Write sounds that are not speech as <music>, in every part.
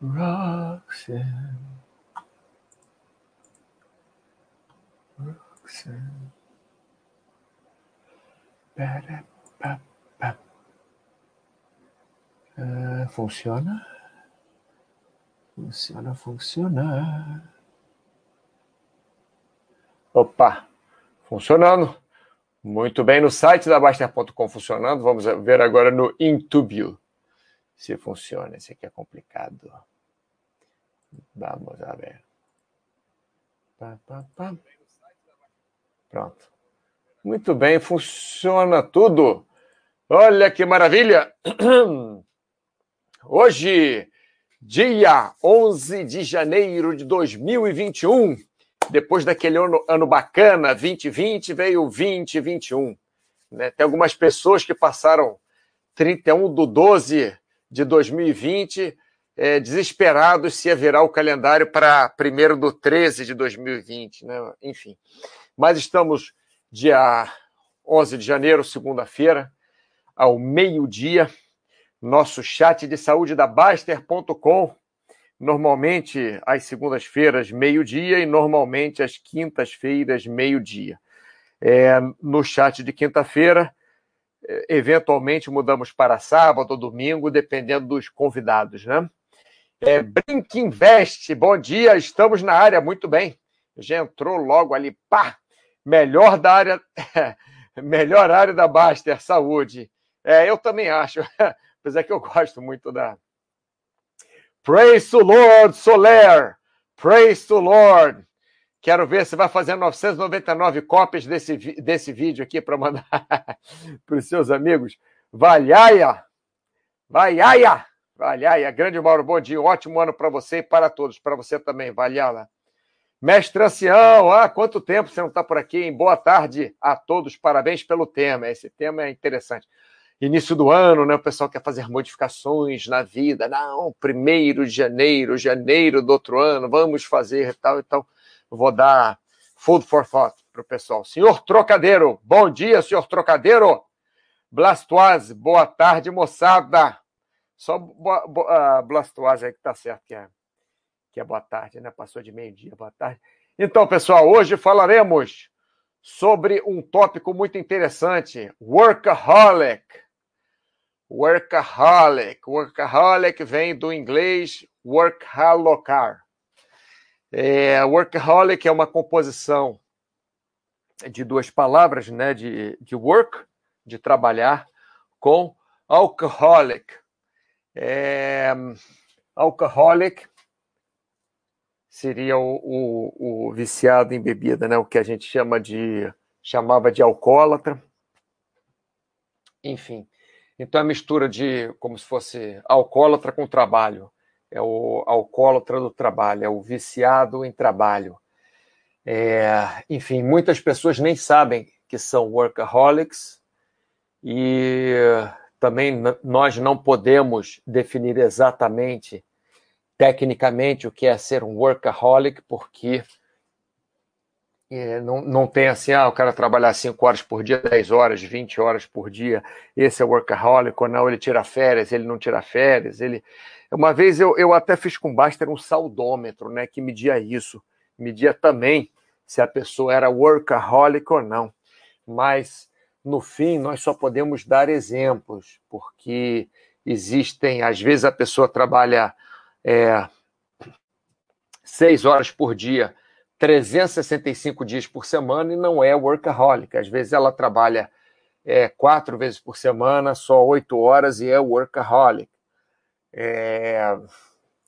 Roxanne. Roxanne. Uh, funciona? Funciona, funciona. Opa, funcionando. Muito bem, no site da Baster.com funcionando. Vamos ver agora no Intubio se funciona. Esse aqui é complicado. Vamos a ver. Pá, pá, pá. Pronto. Muito bem, funciona tudo. Olha que maravilha! <clears throat> Hoje, dia 11 de janeiro de 2021, depois daquele ano, ano bacana, 2020, veio 2021. Né? Tem algumas pessoas que passaram 31 do 12 de 2020 é, desesperados se virar o calendário para 1 do 13 de 2020, né? enfim. Mas estamos dia 11 de janeiro, segunda-feira, ao meio-dia, nosso chat de saúde da Baster.com, normalmente às segundas-feiras, meio-dia, e normalmente às quintas-feiras, meio-dia. É, no chat de quinta-feira, é, eventualmente mudamos para sábado ou domingo, dependendo dos convidados, né? É, Brink Invest, bom dia, estamos na área, muito bem. Já entrou logo ali, pá, melhor da área, <laughs> melhor área da Baster, saúde. É, eu também acho, <laughs> apesar que eu gosto muito da. Praise to Lord, Soler, praise to Lord. Quero ver se vai fazer 999 cópias desse, desse vídeo aqui para mandar <laughs> para os seus amigos. Valhaia! Valhaia! Valhaia, grande Mauro, bom dia, ótimo ano para você e para todos, para você também, Valhalla. Mestre Ancião, ah, quanto tempo você não está por aqui, hein? Boa tarde a todos, parabéns pelo tema, esse tema é interessante. Início do ano, né, o pessoal quer fazer modificações na vida, não, primeiro de janeiro, janeiro do outro ano, vamos fazer tal, então vou dar food for thought para o pessoal. Senhor Trocadeiro, bom dia, senhor Trocadeiro. Blastoise, boa tarde, moçada. Só boa, boa, Blastoise aí que tá certo, que é, que é boa tarde, né? Passou de meio-dia, boa tarde. Então, pessoal, hoje falaremos sobre um tópico muito interessante: workaholic. Workaholic. Workaholic vem do inglês workaholicar. É, workaholic é uma composição de duas palavras, né? De, de work, de trabalhar, com alcoholic, é, alcoholic seria o, o, o, viciado em bebida, né? O que a gente chama de chamava de alcoólatra. Enfim, então é a mistura de como se fosse alcoólatra com trabalho. É o alcoólatra do trabalho, é o viciado em trabalho. É, enfim, muitas pessoas nem sabem que são workaholics e também nós não podemos definir exatamente, tecnicamente, o que é ser um workaholic, porque é, não, não tem assim, ah, o cara trabalhar 5 horas por dia, 10 horas, 20 horas por dia, esse é workaholic, ou não, ele tira férias, ele não tira férias, ele... Uma vez eu, eu até fiz com Baster um saudômetro, né, que media isso, media também se a pessoa era workaholic ou não, mas no fim, nós só podemos dar exemplos, porque existem, às vezes a pessoa trabalha é, seis horas por dia, 365 dias por semana e não é workaholic. Às vezes ela trabalha é, quatro vezes por semana, só oito horas e é workaholic. É,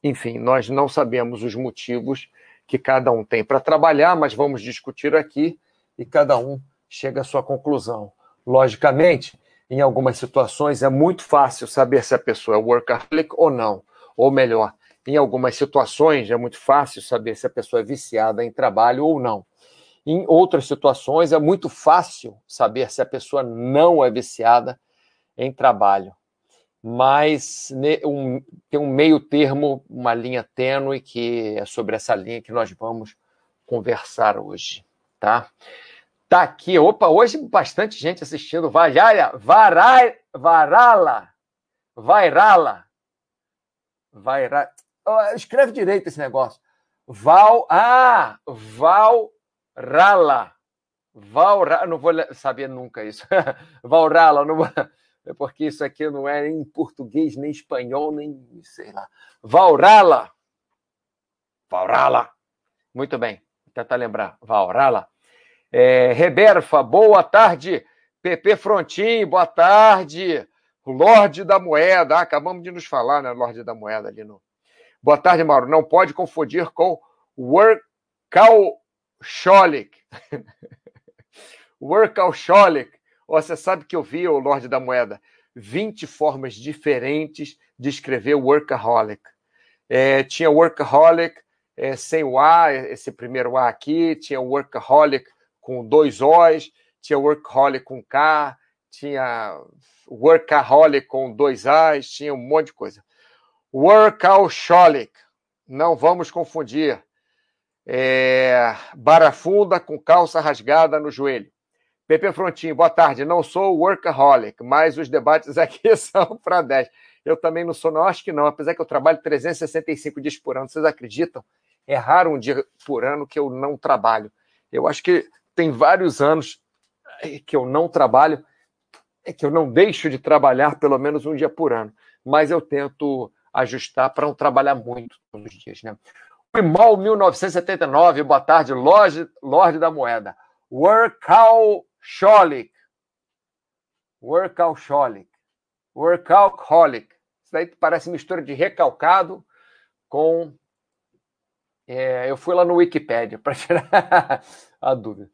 enfim, nós não sabemos os motivos que cada um tem para trabalhar, mas vamos discutir aqui e cada um chega à sua conclusão. Logicamente, em algumas situações é muito fácil saber se a pessoa é workaholic ou não. Ou melhor, em algumas situações é muito fácil saber se a pessoa é viciada em trabalho ou não. Em outras situações é muito fácil saber se a pessoa não é viciada em trabalho. Mas um, tem um meio termo, uma linha tênue, que é sobre essa linha que nós vamos conversar hoje, tá? Tá aqui. Opa, hoje bastante gente assistindo. Vajalha, Varai, Varala. Vairala. Vaira... Escreve direito esse negócio. Val. Ah! Valrala. Valrala. Não vou saber nunca isso. <laughs> Valrala. Não. É porque isso aqui não é nem português, nem espanhol, nem sei lá. Valrala. Valrala. Muito bem. Vou tentar lembrar. Valrala. É, Reberfa, boa tarde. PP Frontin, boa tarde. Lorde da Moeda, ah, acabamos de nos falar, né? Lorde da Moeda ali no. Boa tarde, Mauro. Não pode confundir com Workaholic. <laughs> Workaholic. Você sabe que eu vi, o Lorde da Moeda, 20 formas diferentes de escrever workaholic. É, tinha workaholic é, sem o A, esse primeiro A aqui, tinha workaholic com dois O's, tinha workaholic com K, tinha workaholic com dois A's, tinha um monte de coisa. Workaholic, não vamos confundir. É, barafunda com calça rasgada no joelho. Pepe Frontinho, boa tarde. Não sou workaholic, mas os debates <laughs> aqui são para 10. Eu também não sou, não acho que não, apesar que eu trabalho 365 dias por ano. Vocês acreditam? É raro um dia por ano que eu não trabalho. Eu acho que tem vários anos que eu não trabalho, é que eu não deixo de trabalhar pelo menos um dia por ano. Mas eu tento ajustar para não trabalhar muito todos os dias. Né? O IMOL 1979, boa tarde, Lorde, Lorde da Moeda. Workout Workaholic. Workaholic. Workaholic. Isso daí parece mistura de recalcado com. É, eu fui lá no Wikipedia para <laughs> tirar a dúvida.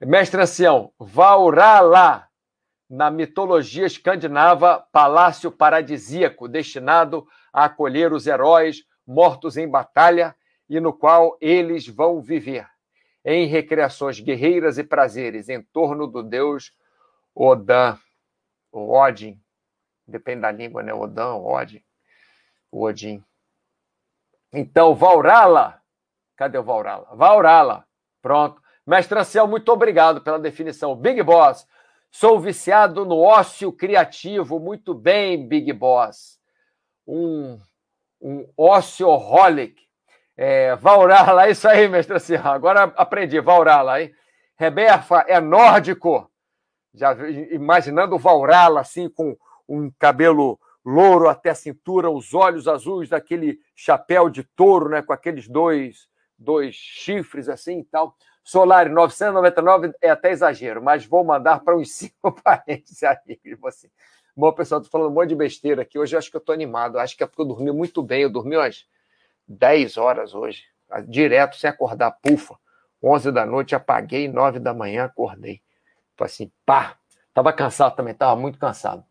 Mestre Ancião, Vaurala, na mitologia escandinava, palácio paradisíaco destinado a acolher os heróis mortos em batalha e no qual eles vão viver em recreações guerreiras e prazeres em torno do deus Odin, Odin, depende da língua, né? Odin, Odin, Odin. Então, Vaurala, cadê o Vaurala? Vaurala, pronto. Mestre Ancel, muito obrigado pela definição. Big Boss, sou viciado no ócio criativo. Muito bem, Big Boss. Um, um ocioholic. É, Vaurala, é isso aí, mestre Serra. Agora aprendi, Vaurala, hein? Reberfa é nórdico. Já imaginando o Vaurala assim, com um cabelo louro até a cintura, os olhos azuis, daquele chapéu de touro, né? Com aqueles dois, dois chifres assim e tal. Solari, 999 é até exagero, mas vou mandar para uns <laughs> cinco parentes aí de você. Bom, pessoal, tô falando um monte de besteira aqui. Hoje eu acho que eu tô animado. Acho que é porque eu dormi muito bem. Eu dormi umas 10 horas hoje, direto, sem acordar, pufa. 11 da noite, apaguei, 9 da manhã, acordei. Tipo assim, pá. Tava cansado também, tava muito cansado.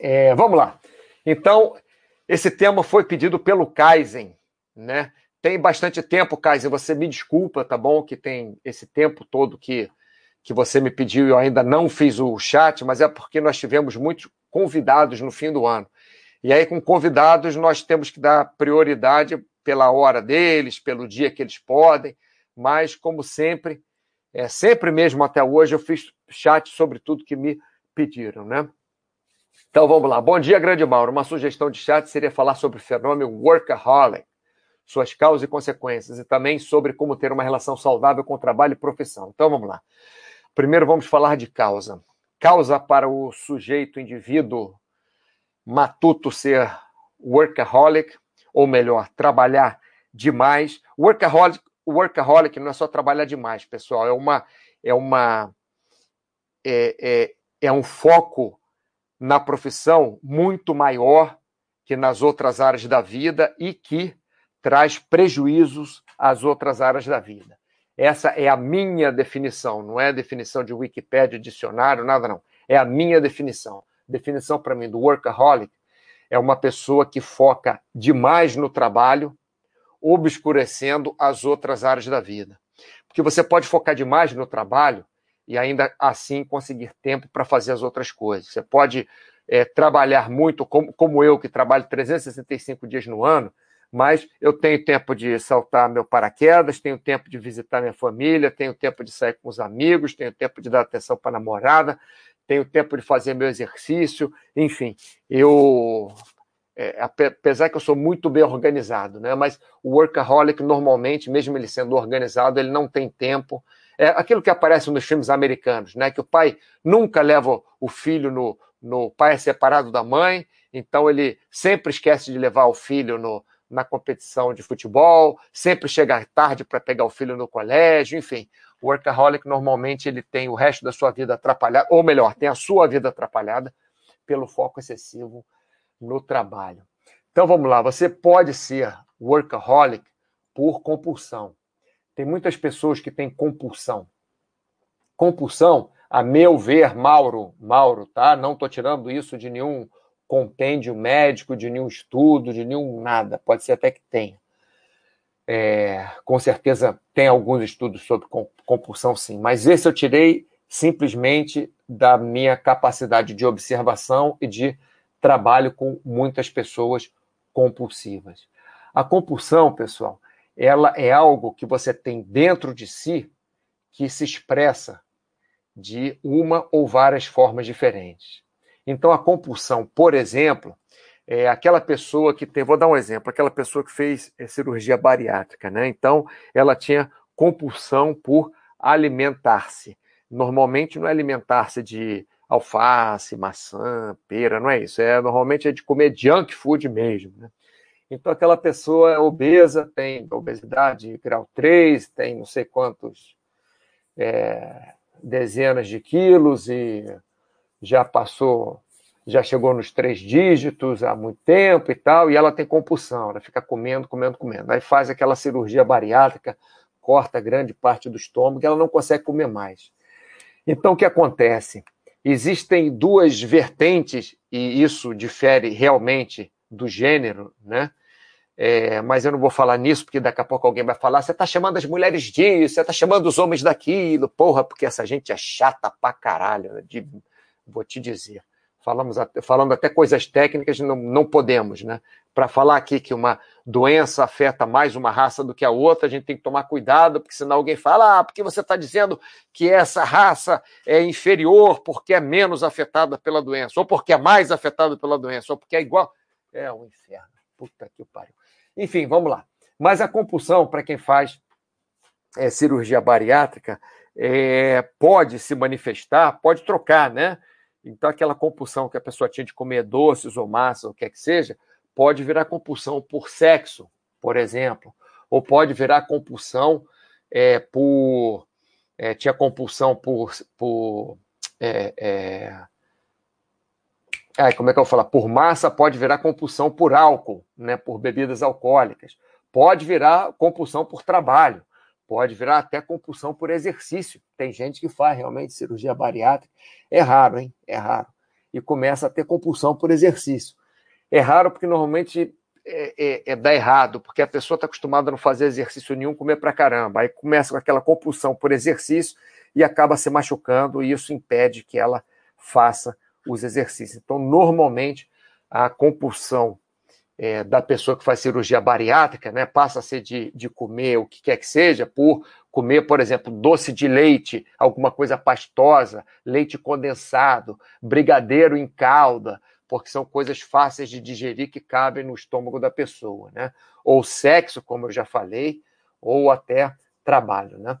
É, vamos lá. Então, esse tema foi pedido pelo Kaizen, né? Tem bastante tempo, Kaizen, você me desculpa, tá bom? Que tem esse tempo todo que, que você me pediu e eu ainda não fiz o chat, mas é porque nós tivemos muitos convidados no fim do ano. E aí, com convidados, nós temos que dar prioridade pela hora deles, pelo dia que eles podem, mas, como sempre, é, sempre mesmo até hoje, eu fiz chat sobre tudo que me pediram, né? Então vamos lá. Bom dia, Grande Mauro. Uma sugestão de chat seria falar sobre o fenômeno workaholic, suas causas e consequências, e também sobre como ter uma relação saudável com trabalho e profissão. Então vamos lá. Primeiro vamos falar de causa. Causa para o sujeito, indivíduo, matuto ser workaholic, ou melhor, trabalhar demais. Workaholic, workaholic não é só trabalhar demais, pessoal, é uma é uma é, é, é um foco na profissão muito maior que nas outras áreas da vida e que traz prejuízos às outras áreas da vida. Essa é a minha definição, não é a definição de Wikipedia, dicionário, nada não. É a minha definição definição para mim do workaholic é uma pessoa que foca demais no trabalho, obscurecendo as outras áreas da vida. Porque você pode focar demais no trabalho e ainda assim conseguir tempo para fazer as outras coisas. Você pode é, trabalhar muito, como, como eu, que trabalho 365 dias no ano, mas eu tenho tempo de saltar meu paraquedas, tenho tempo de visitar minha família, tenho tempo de sair com os amigos, tenho tempo de dar atenção para a namorada, tenho tempo de fazer meu exercício, enfim, eu é, apesar que eu sou muito bem organizado, né? Mas o workaholic normalmente, mesmo ele sendo organizado, ele não tem tempo. É aquilo que aparece nos filmes americanos, né? Que o pai nunca leva o filho no, no pai é separado da mãe, então ele sempre esquece de levar o filho no, na competição de futebol, sempre chega tarde para pegar o filho no colégio, enfim. O workaholic normalmente ele tem o resto da sua vida atrapalhada, ou melhor, tem a sua vida atrapalhada pelo foco excessivo no trabalho. Então vamos lá, você pode ser workaholic por compulsão. Tem muitas pessoas que têm compulsão. Compulsão, a meu ver, Mauro, Mauro, tá? Não estou tirando isso de nenhum compêndio médico, de nenhum estudo, de nenhum nada. Pode ser até que tenha. É, com certeza tem alguns estudos sobre compulsão, sim, mas esse eu tirei simplesmente da minha capacidade de observação e de trabalho com muitas pessoas compulsivas. A compulsão, pessoal, ela é algo que você tem dentro de si que se expressa de uma ou várias formas diferentes. Então, a compulsão, por exemplo, é aquela pessoa que tem, vou dar um exemplo, aquela pessoa que fez é, cirurgia bariátrica, né? Então, ela tinha compulsão por alimentar-se. Normalmente não é alimentar-se de alface, maçã, pera, não é isso. É normalmente é de comer junk food mesmo, né? Então aquela pessoa é obesa, tem obesidade grau 3, tem não sei quantos é, dezenas de quilos e já passou, já chegou nos três dígitos há muito tempo e tal, e ela tem compulsão, ela fica comendo, comendo, comendo. Aí faz aquela cirurgia bariátrica, corta grande parte do estômago e ela não consegue comer mais. Então o que acontece? Existem duas vertentes, e isso difere realmente do gênero, né? É, mas eu não vou falar nisso, porque daqui a pouco alguém vai falar: você está chamando as mulheres disso, você está chamando os homens daquilo, porra, porque essa gente é chata pra caralho, de, vou te dizer. Falamos, falando até coisas técnicas, não, não podemos, né? Para falar aqui que uma doença afeta mais uma raça do que a outra, a gente tem que tomar cuidado, porque senão alguém fala, ah, porque você está dizendo que essa raça é inferior porque é menos afetada pela doença, ou porque é mais afetada pela doença, ou porque é igual. É um inferno. Puta que pariu. Enfim, vamos lá. Mas a compulsão, para quem faz é, cirurgia bariátrica, é, pode se manifestar, pode trocar, né? Então, aquela compulsão que a pessoa tinha de comer doces ou massa, ou o que é que seja, pode virar compulsão por sexo, por exemplo, ou pode virar compulsão é, por. É, tinha compulsão por. por é, é, como é que eu vou falar? Por massa pode virar compulsão por álcool, né, por bebidas alcoólicas. Pode virar compulsão por trabalho. Pode virar até compulsão por exercício. Tem gente que faz realmente cirurgia bariátrica. É raro, hein? É raro. E começa a ter compulsão por exercício. É raro porque normalmente é, é, é dá errado, porque a pessoa está acostumada a não fazer exercício nenhum, comer pra caramba. Aí começa com aquela compulsão por exercício e acaba se machucando, e isso impede que ela faça os exercícios. Então, normalmente, a compulsão é, da pessoa que faz cirurgia bariátrica, né, passa a ser de, de comer o que quer que seja, por comer, por exemplo, doce de leite, alguma coisa pastosa, leite condensado, brigadeiro em calda, porque são coisas fáceis de digerir que cabem no estômago da pessoa, né? Ou sexo, como eu já falei, ou até trabalho, né?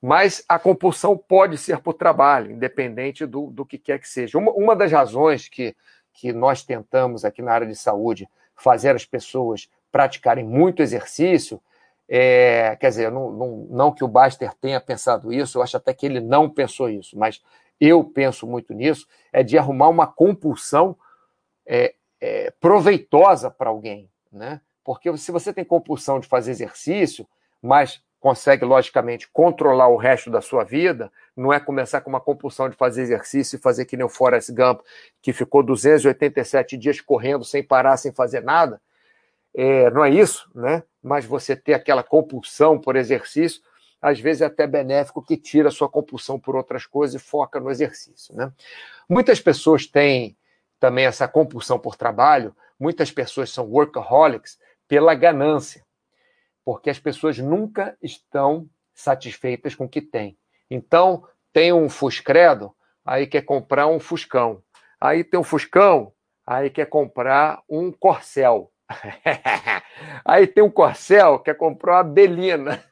Mas a compulsão pode ser por trabalho, independente do, do que quer que seja. Uma, uma das razões que, que nós tentamos aqui na área de saúde fazer as pessoas praticarem muito exercício. É, quer dizer, não, não, não, que o Baster tenha pensado isso, eu acho até que ele não pensou isso, mas eu penso muito nisso, é de arrumar uma compulsão é, é, proveitosa para alguém, né? Porque se você tem compulsão de fazer exercício, mas consegue, logicamente, controlar o resto da sua vida, não é começar com uma compulsão de fazer exercício e fazer que nem o Forrest Gump, que ficou 287 dias correndo sem parar, sem fazer nada. É, não é isso, né? Mas você ter aquela compulsão por exercício, às vezes é até benéfico que tira a sua compulsão por outras coisas e foca no exercício, né? Muitas pessoas têm também essa compulsão por trabalho, muitas pessoas são workaholics pela ganância porque as pessoas nunca estão satisfeitas com o que têm. Então, tem um Fuscredo, aí quer comprar um Fuscão. Aí tem um Fuscão, aí quer comprar um Corcel. <laughs> aí tem um Corcel, quer comprar uma Belina.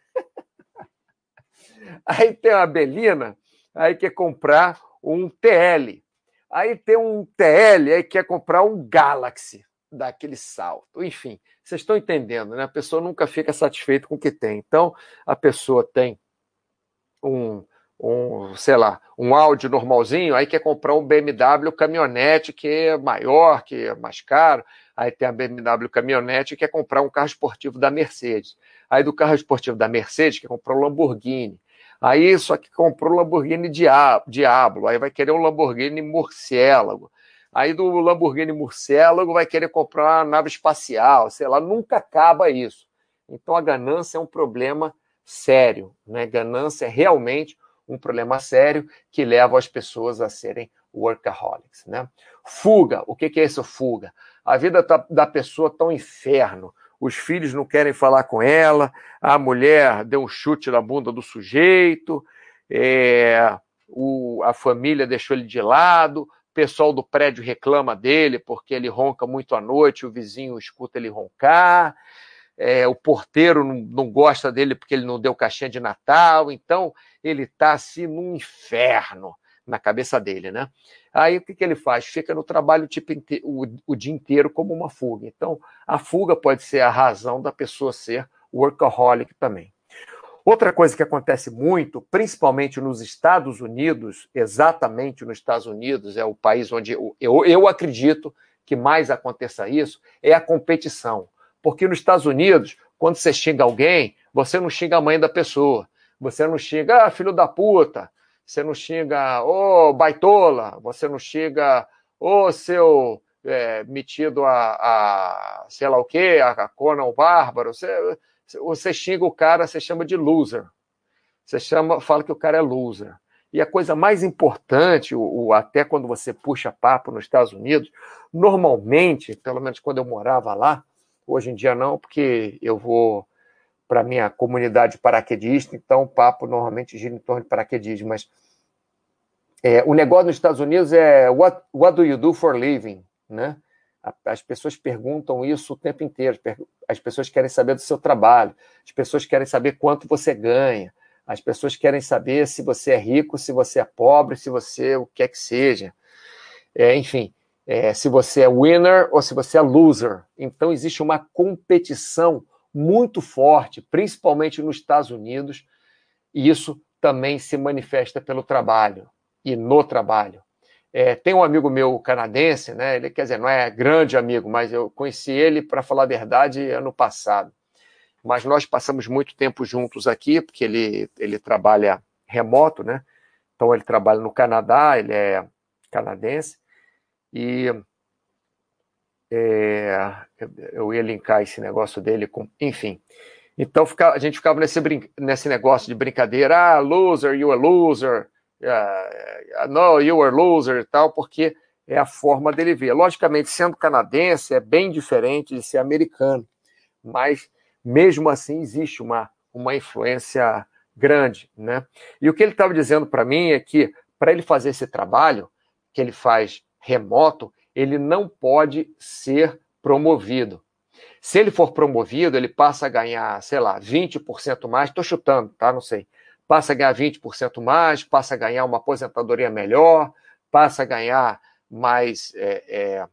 <laughs> aí tem uma Belina, aí quer comprar um TL. Aí tem um TL, aí quer comprar um Galaxy, daquele salto. Enfim, vocês estão entendendo, né? A pessoa nunca fica satisfeita com o que tem. Então, a pessoa tem um, um, sei lá, um Audi normalzinho, aí quer comprar um BMW caminhonete que é maior, que é mais caro, aí tem a BMW caminhonete e quer comprar um carro esportivo da Mercedes. Aí do carro esportivo da Mercedes quer comprar um Lamborghini. Aí só que comprou o Lamborghini Diablo, aí vai querer um Lamborghini Murciélago. Aí do Lamborghini Murciélago vai querer comprar uma nave espacial, sei lá, nunca acaba isso. Então a ganância é um problema sério, né? Ganância é realmente um problema sério que leva as pessoas a serem workaholics, né? Fuga, o que é isso fuga? A vida tá, da pessoa está um inferno. Os filhos não querem falar com ela, a mulher deu um chute na bunda do sujeito, é, o, a família deixou ele de lado, pessoal do prédio reclama dele porque ele ronca muito à noite, o vizinho escuta ele roncar é, o porteiro não, não, gosta dele porque ele não deu caixinha de Natal, então ele está assim num inferno na cabeça dele, né? Aí o que, que ele faz? Fica no trabalho tipo, o, o dia inteiro como uma fuga. Então, a fuga pode ser a razão da pessoa ser workaholic também. Outra coisa que acontece muito, principalmente nos Estados Unidos, exatamente nos Estados Unidos, é o país onde eu, eu, acredito que mais aconteça isso, é a competição. Porque nos Estados Unidos, quando você xinga alguém, você não xinga a mãe da pessoa. Você não xinga, ah, filho da puta. Você não xinga, ô, oh, baitola. Você não xinga, ô, oh, seu é, metido a, a, sei lá o quê, a Conan o Bárbaro. Você, você xinga o cara, você chama de loser. Você chama, fala que o cara é loser. E a coisa mais importante, o, o, até quando você puxa papo nos Estados Unidos, normalmente, pelo menos quando eu morava lá, Hoje em dia não, porque eu vou para minha comunidade paraquedista, então o papo normalmente gira em torno de paraquedismo. Mas é, o negócio nos Estados Unidos é what, what do you do for living? Né? As pessoas perguntam isso o tempo inteiro. As pessoas querem saber do seu trabalho. As pessoas querem saber quanto você ganha. As pessoas querem saber se você é rico, se você é pobre, se você o que é que seja. É, enfim, é, se você é winner ou se você é loser. Então, existe uma competição muito forte, principalmente nos Estados Unidos, e isso também se manifesta pelo trabalho e no trabalho. É, tem um amigo meu canadense, né? Ele quer dizer, não é grande amigo, mas eu conheci ele, para falar a verdade, ano passado. Mas nós passamos muito tempo juntos aqui, porque ele, ele trabalha remoto, né? Então ele trabalha no Canadá, ele é canadense, e é, eu ia linkar esse negócio dele com. Enfim. Então a gente ficava nesse, nesse negócio de brincadeira, ah, loser, you are loser, uh, no, you are loser e tal, porque é a forma dele ver. Logicamente, sendo canadense, é bem diferente de ser americano, mas mesmo assim existe uma, uma influência grande. Né? E o que ele estava dizendo para mim é que, para ele fazer esse trabalho que ele faz remoto, ele não pode ser promovido. Se ele for promovido, ele passa a ganhar, sei lá, 20% mais, estou chutando, tá? Não sei. Passa a ganhar 20% mais, passa a ganhar uma aposentadoria melhor, passa a ganhar mais é, é,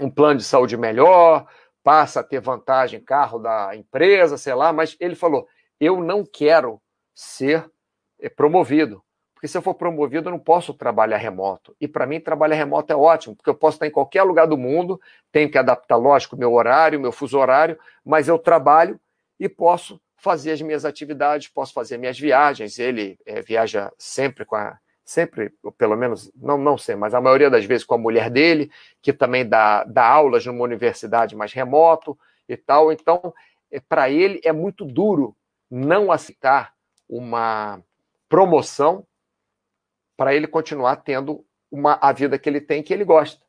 um plano de saúde melhor, passa a ter vantagem carro da empresa, sei lá, mas ele falou: eu não quero ser é, promovido. Porque se eu for promovido, eu não posso trabalhar remoto. E para mim, trabalhar remoto é ótimo, porque eu posso estar em qualquer lugar do mundo, tenho que adaptar, lógico, meu horário, meu fuso horário, mas eu trabalho e posso fazer as minhas atividades, posso fazer minhas viagens. Ele é, viaja sempre com a. Sempre, pelo menos, não, não sei, mas a maioria das vezes com a mulher dele, que também dá, dá aulas numa universidade mais remoto e tal. Então, é, para ele é muito duro não aceitar uma promoção para ele continuar tendo uma, a vida que ele tem, que ele gosta.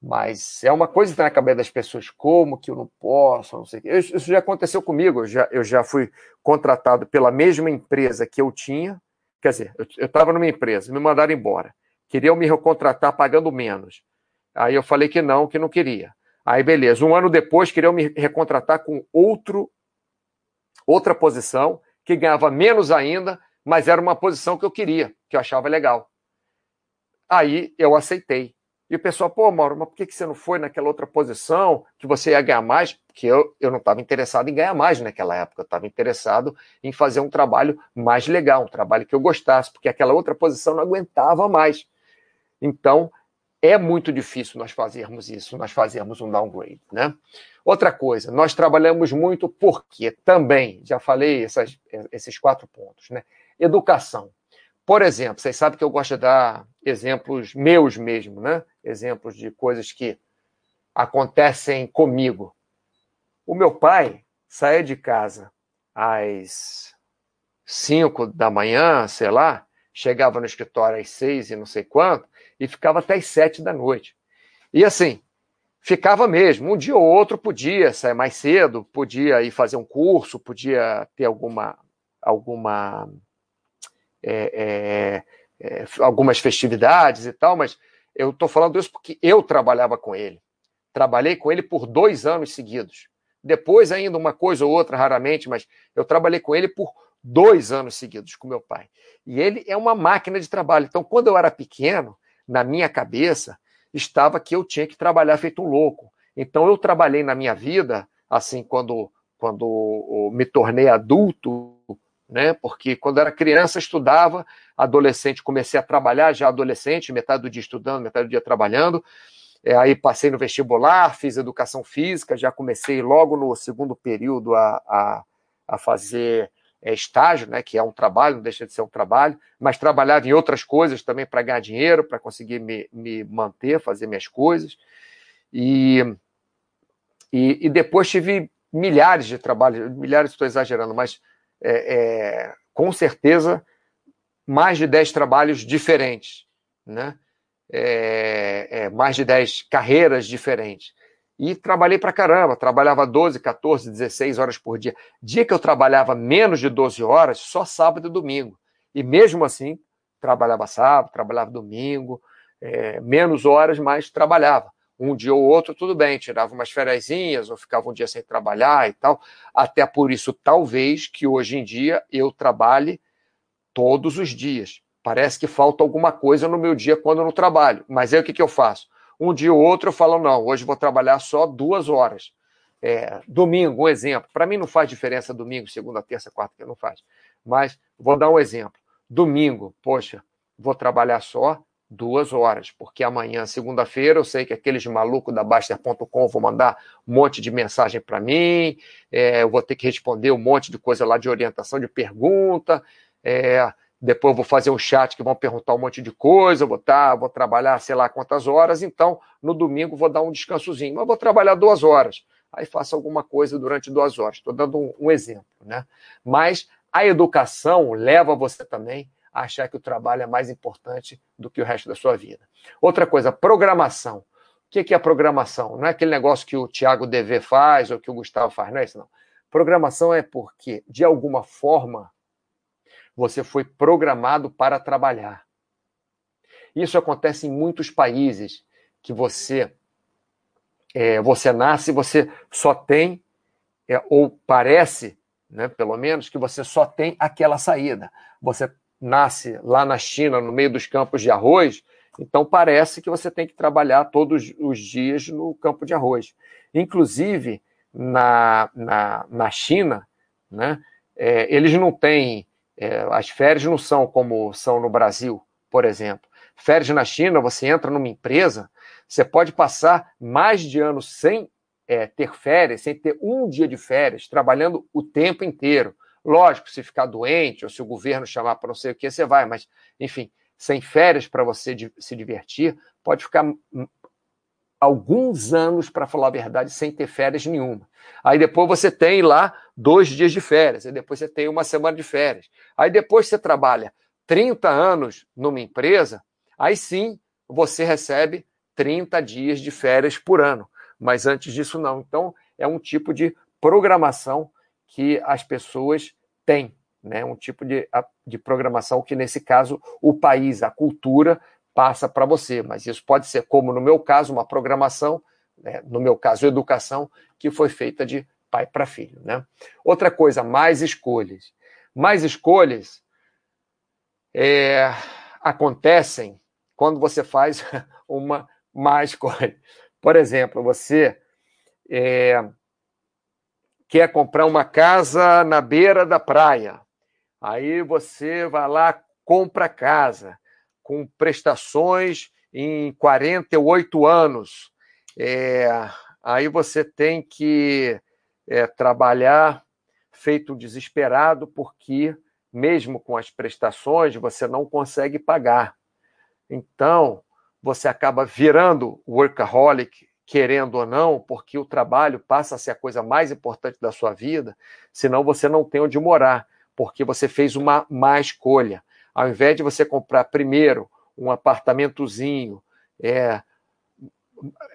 Mas é uma coisa que está na cabeça das pessoas, como que eu não posso, não sei. Isso já aconteceu comigo, eu já, eu já fui contratado pela mesma empresa que eu tinha, Quer dizer, eu estava numa empresa, me mandaram embora. Queriam me recontratar pagando menos. Aí eu falei que não, que não queria. Aí, beleza. Um ano depois, queriam me recontratar com outro, outra posição, que ganhava menos ainda, mas era uma posição que eu queria, que eu achava legal. Aí eu aceitei. E o pessoal, pô, Mauro, mas por que você não foi naquela outra posição que você ia ganhar mais? Porque eu, eu não estava interessado em ganhar mais naquela época, eu estava interessado em fazer um trabalho mais legal, um trabalho que eu gostasse, porque aquela outra posição não aguentava mais. Então, é muito difícil nós fazermos isso, nós fazermos um downgrade, né? Outra coisa, nós trabalhamos muito porque também, já falei essas, esses quatro pontos, né? Educação. Por exemplo, vocês sabem que eu gosto de dar exemplos meus mesmo, né? Exemplos de coisas que acontecem comigo. O meu pai saía de casa às cinco da manhã, sei lá, chegava no escritório às seis e não sei quanto, e ficava até às sete da noite. E assim, ficava mesmo. Um dia ou outro podia sair mais cedo, podia ir fazer um curso, podia ter alguma, alguma é, é, é, algumas festividades e tal, mas eu estou falando isso porque eu trabalhava com ele. Trabalhei com ele por dois anos seguidos. Depois, ainda uma coisa ou outra, raramente, mas eu trabalhei com ele por dois anos seguidos com meu pai. E ele é uma máquina de trabalho. Então, quando eu era pequeno, na minha cabeça, estava que eu tinha que trabalhar feito um louco. Então, eu trabalhei na minha vida, assim, quando, quando me tornei adulto, né? Porque quando era criança estudava, adolescente comecei a trabalhar, já adolescente, metade do dia estudando, metade do dia trabalhando. É, aí passei no vestibular, fiz educação física, já comecei logo no segundo período a, a, a fazer é, estágio, né? Que é um trabalho, não deixa de ser um trabalho, mas trabalhava em outras coisas também para ganhar dinheiro, para conseguir me, me manter, fazer minhas coisas. E, e, e depois tive milhares de trabalhos, milhares estou exagerando, mas é, é, com certeza, mais de 10 trabalhos diferentes, né? É, é, mais de 10 carreiras diferentes. E trabalhei para caramba, trabalhava 12, 14, 16 horas por dia. Dia que eu trabalhava menos de 12 horas, só sábado e domingo. E mesmo assim, trabalhava sábado, trabalhava domingo, é, menos horas, mas trabalhava um dia ou outro, tudo bem, tirava umas férias ou ficava um dia sem trabalhar e tal. Até por isso, talvez que hoje em dia eu trabalhe todos os dias. Parece que falta alguma coisa no meu dia quando eu não trabalho. Mas aí o que, que eu faço? Um dia ou outro eu falo, não, hoje vou trabalhar só duas horas. É, domingo, um exemplo. Para mim não faz diferença domingo, segunda, terça, quarta, que não faz. Mas vou dar um exemplo. Domingo, poxa, vou trabalhar só duas horas, porque amanhã, segunda-feira, eu sei que aqueles malucos da Baster.com vão mandar um monte de mensagem para mim, é, eu vou ter que responder um monte de coisa lá de orientação, de pergunta, é, depois eu vou fazer um chat que vão perguntar um monte de coisa, vou, tá, vou trabalhar sei lá quantas horas, então no domingo vou dar um descansozinho, mas vou trabalhar duas horas, aí faço alguma coisa durante duas horas, estou dando um, um exemplo, né? Mas a educação leva você também achar que o trabalho é mais importante do que o resto da sua vida. Outra coisa, programação. O que é programação? Não é aquele negócio que o Tiago DV faz ou que o Gustavo faz, não é isso não. Programação é porque, de alguma forma, você foi programado para trabalhar. Isso acontece em muitos países que você é, você nasce, você só tem é, ou parece, né, pelo menos, que você só tem aquela saída. Você nasce lá na China, no meio dos campos de arroz, então parece que você tem que trabalhar todos os dias no campo de arroz. Inclusive, na, na, na China, né, é, eles não têm. É, as férias não são como são no Brasil, por exemplo. Férias na China, você entra numa empresa, você pode passar mais de anos sem é, ter férias, sem ter um dia de férias, trabalhando o tempo inteiro. Lógico, se ficar doente ou se o governo chamar para não sei o que, você vai, mas, enfim, sem férias para você se divertir, pode ficar alguns anos, para falar a verdade, sem ter férias nenhuma. Aí depois você tem lá dois dias de férias, aí depois você tem uma semana de férias. Aí depois você trabalha 30 anos numa empresa, aí sim você recebe 30 dias de férias por ano. Mas antes disso, não. Então, é um tipo de programação que as pessoas têm. né? Um tipo de, de programação que, nesse caso, o país, a cultura, passa para você. Mas isso pode ser, como no meu caso, uma programação, né? no meu caso, educação, que foi feita de pai para filho. Né? Outra coisa, mais escolhas. Mais escolhas é, acontecem quando você faz <laughs> uma má escolha. Por exemplo, você é, quer comprar uma casa na beira da praia. Aí você vai lá, compra a casa com prestações em 48 anos. É, aí você tem que é, trabalhar feito desesperado, porque, mesmo com as prestações, você não consegue pagar. Então, você acaba virando workaholic, querendo ou não, porque o trabalho passa a ser a coisa mais importante da sua vida, senão você não tem onde morar, porque você fez uma má escolha. Ao invés de você comprar primeiro um apartamentozinho é,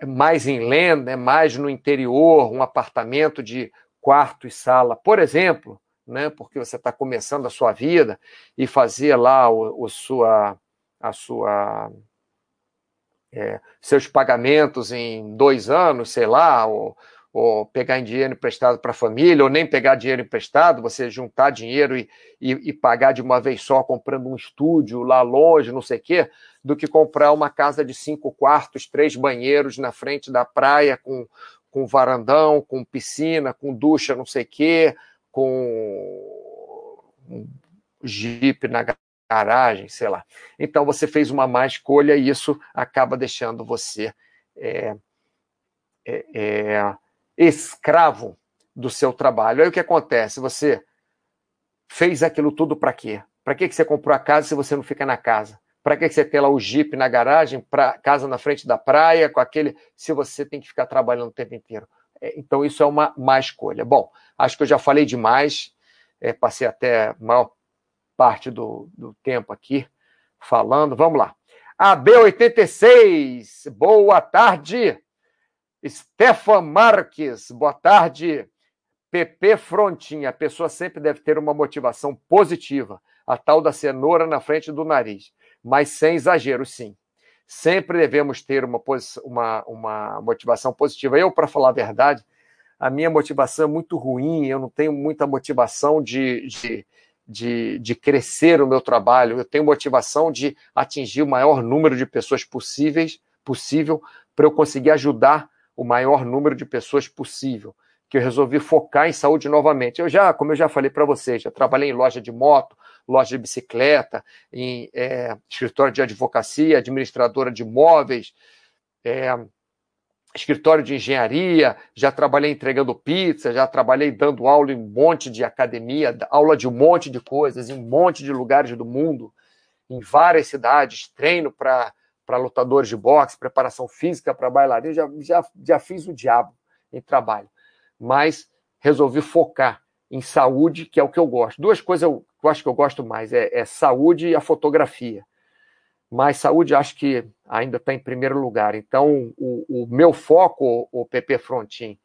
mais inland, né, mais no interior, um apartamento de quarto e sala, por exemplo, né, porque você está começando a sua vida e fazer lá o, o sua, a sua é, seus pagamentos em dois anos, sei lá, ou, ou pegar em dinheiro emprestado para a família, ou nem pegar dinheiro emprestado, você juntar dinheiro e, e, e, pagar de uma vez só, comprando um estúdio lá longe, não sei o quê, do que comprar uma casa de cinco quartos, três banheiros na frente da praia, com, com varandão, com piscina, com ducha, não sei o quê, com um jeep na garagem, sei lá. Então você fez uma má escolha e isso acaba deixando você é, é, é, escravo do seu trabalho. Aí o que acontece? Você fez aquilo tudo para quê? Para que você comprou a casa se você não fica na casa? Para que você tem lá o Jeep na garagem, casa na frente da praia, com aquele, se você tem que ficar trabalhando o tempo inteiro? É, então, isso é uma má escolha. Bom, acho que eu já falei demais, é, passei até maior parte do, do tempo aqui falando. Vamos lá. AB86, boa tarde. Stefan Marques, boa tarde. PP Frontinha, a pessoa sempre deve ter uma motivação positiva, a tal da cenoura na frente do nariz, mas sem exagero, sim. Sempre devemos ter uma, uma, uma motivação positiva. Eu, para falar a verdade, a minha motivação é muito ruim, eu não tenho muita motivação de, de, de, de crescer o meu trabalho, eu tenho motivação de atingir o maior número de pessoas possíveis, possível para eu conseguir ajudar o maior número de pessoas possível. Que eu resolvi focar em saúde novamente. Eu já, como eu já falei para vocês, já trabalhei em loja de moto, loja de bicicleta, em é, escritório de advocacia, administradora de imóveis, é, escritório de engenharia, já trabalhei entregando pizza, já trabalhei dando aula em um monte de academia, aula de um monte de coisas, em um monte de lugares do mundo, em várias cidades, treino para lutadores de boxe, preparação física para bailarina, já, já, já fiz o diabo em trabalho. Mas resolvi focar em saúde, que é o que eu gosto. Duas coisas eu, eu acho que eu gosto mais, é, é saúde e a fotografia mas saúde acho que ainda está em primeiro lugar. Então, o, o meu foco, o PP Frontin,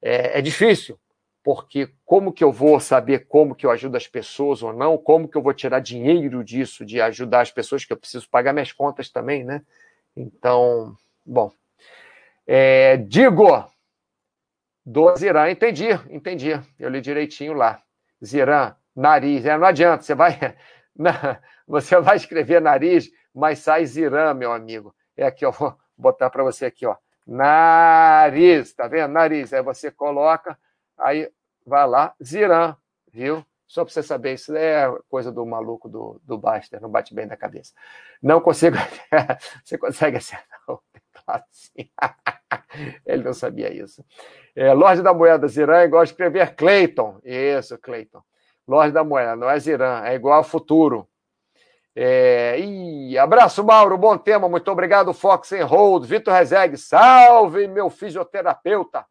é, é, difícil, porque como que eu vou saber como que eu ajudo as pessoas ou não? Como que eu vou tirar dinheiro disso, de ajudar as pessoas, que eu preciso pagar minhas contas também, né? Então, bom. É, digo, do Ziran, entendi, entendi. Eu li direitinho lá. Ziran, nariz, é, não adianta, você vai, <laughs> você vai escrever nariz mas sai Zirã, meu amigo. É aqui, eu <laughs> vou botar para você aqui, ó. Nariz, tá vendo? Nariz. Aí você coloca, aí vai lá, Zirã, viu? Só para você saber, isso é coisa do maluco do, do Baster, não bate bem na cabeça. Não consigo. <laughs> você consegue acertar o teclado assim. <laughs> Ele não sabia isso. É, Loja da Moeda Zirã é igual a escrever Clayton. Isso, Clayton. Loja da Moeda, não é Zirã, é igual ao futuro. É, e abraço, Mauro, bom tema, muito obrigado, Fox and Hold, Vitor Rezegue, salve, meu fisioterapeuta.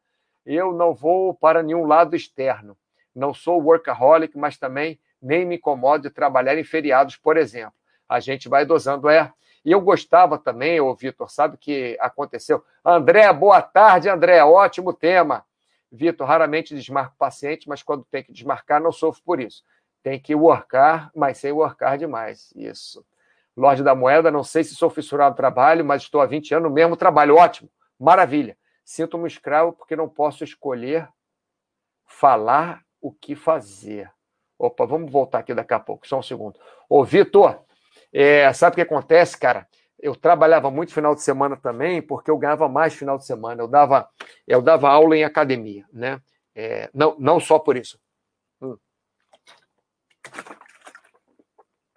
Eu não vou para nenhum lado externo. Não sou workaholic, mas também nem me incomodo de trabalhar em feriados, por exemplo. A gente vai dosando, é. E eu gostava também, ô Vitor, sabe o que aconteceu? André, boa tarde, André, ótimo tema. Vitor, raramente desmarco paciente, mas quando tem que desmarcar, não sofro por isso Tem que workar, mas sem workar demais. Isso. Lorde da Moeda, não sei se sou fissurado no trabalho, mas estou há 20 anos no mesmo trabalho. Ótimo, maravilha. Sinto-me escravo porque não posso escolher falar o que fazer. Opa, vamos voltar aqui daqui a pouco, só um segundo. Ô, Vitor, é, sabe o que acontece, cara? Eu trabalhava muito final de semana também, porque eu ganhava mais final de semana. Eu dava, eu dava aula em academia, né? É, não, não só por isso.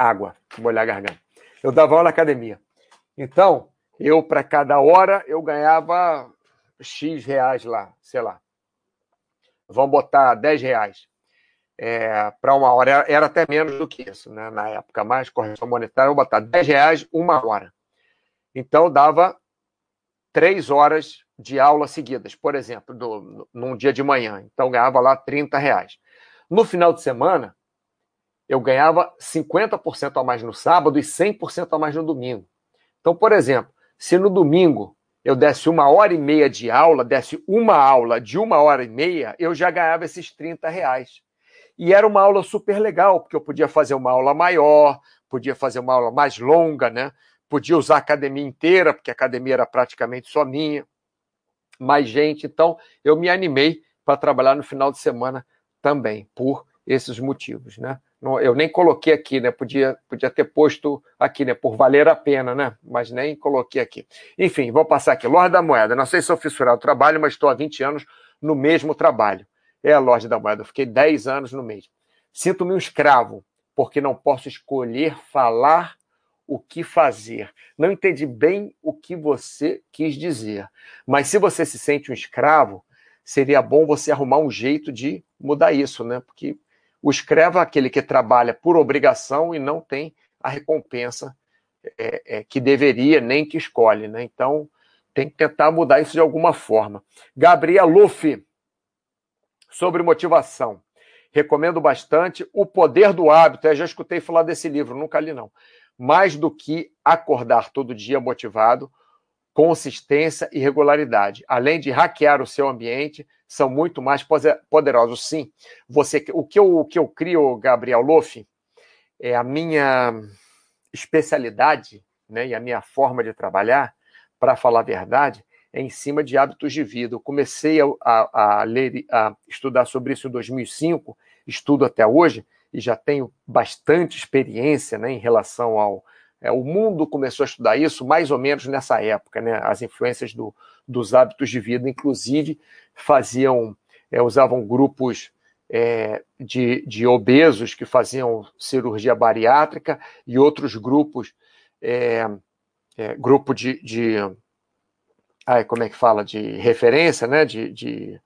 Água, molhar a garganta. Eu dava aula na academia. Então, eu, para cada hora, eu ganhava X reais lá, sei lá. Vamos botar 10 reais. É, para uma hora, era até menos do que isso, né? na época, mais correção monetária, eu botar 10 reais uma hora. Então, dava três horas de aula seguidas, por exemplo, do, num dia de manhã. Então, ganhava lá 30 reais. No final de semana, eu ganhava 50% a mais no sábado e 100% a mais no domingo. Então, por exemplo, se no domingo eu desse uma hora e meia de aula, desse uma aula de uma hora e meia, eu já ganhava esses 30 reais. E era uma aula super legal, porque eu podia fazer uma aula maior, podia fazer uma aula mais longa, né? Podia usar a academia inteira, porque a academia era praticamente só minha. Mais gente, então eu me animei para trabalhar no final de semana também, por esses motivos, né? Eu nem coloquei aqui, né? Podia, podia ter posto aqui, né? Por valer a pena, né? Mas nem coloquei aqui. Enfim, vou passar aqui. Loja da Moeda. Não sei se sou fissurado no trabalho, mas estou há 20 anos no mesmo trabalho. É a Loja da Moeda. Eu fiquei 10 anos no mesmo. Sinto-me um escravo, porque não posso escolher falar o que fazer. Não entendi bem o que você quis dizer. Mas se você se sente um escravo, seria bom você arrumar um jeito de mudar isso, né? Porque o escravo é aquele que trabalha por obrigação e não tem a recompensa é, é, que deveria, nem que escolhe. Né? Então, tem que tentar mudar isso de alguma forma. Gabriel Luffy, sobre motivação. Recomendo bastante O Poder do Hábito. Eu já escutei falar desse livro, nunca li, não. Mais do que acordar todo dia motivado, consistência e regularidade. Além de hackear o seu ambiente, são muito mais poderosos. Sim, você, o que eu, o que eu crio, Gabriel Loff, é a minha especialidade né, e a minha forma de trabalhar, para falar a verdade, é em cima de hábitos de vida. Eu comecei a, a, a ler, a estudar sobre isso em 2005, estudo até hoje, e já tenho bastante experiência né, em relação ao, é, o mundo começou a estudar isso mais ou menos nessa época, né? As influências do, dos hábitos de vida, inclusive, faziam, é, usavam grupos é, de, de obesos que faziam cirurgia bariátrica e outros grupos, é, é, grupo de, de ai, como é que fala, de referência, né? De, de,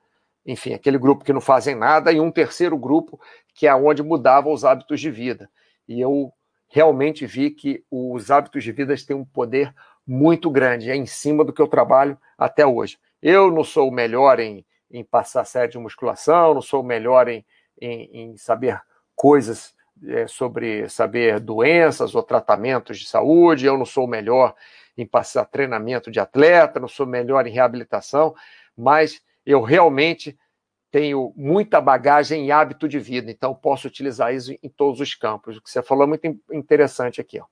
enfim, aquele grupo que não fazem nada, e um terceiro grupo que é onde mudava os hábitos de vida. E eu realmente vi que os hábitos de vida têm um poder muito grande, é em cima do que eu trabalho até hoje. Eu não sou o melhor em, em passar série de musculação, não sou o melhor em, em, em saber coisas é, sobre saber doenças ou tratamentos de saúde, eu não sou o melhor em passar treinamento de atleta, não sou melhor em reabilitação, mas eu realmente tenho muita bagagem e hábito de vida, então posso utilizar isso em todos os campos. O que você falou é muito interessante aqui. Ó.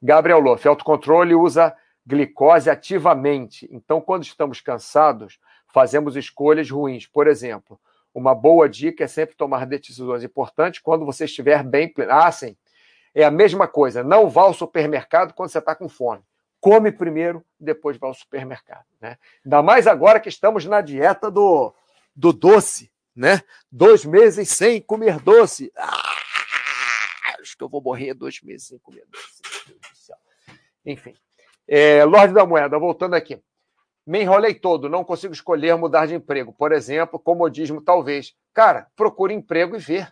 Gabriel Loff, autocontrole usa glicose ativamente. Então, quando estamos cansados, fazemos escolhas ruins. Por exemplo, uma boa dica é sempre tomar decisões importantes quando você estiver bem. Ah, sim. É a mesma coisa. Não vá ao supermercado quando você está com fome. Come primeiro, depois vá ao supermercado. Né? Ainda mais agora que estamos na dieta do do doce, né? Dois meses sem comer doce. Ah, acho que eu vou morrer dois meses sem comer doce. Enfim. É, Lorde da Moeda, voltando aqui. Me enrolei todo, não consigo escolher mudar de emprego. Por exemplo, comodismo, talvez. Cara, procure emprego e vê.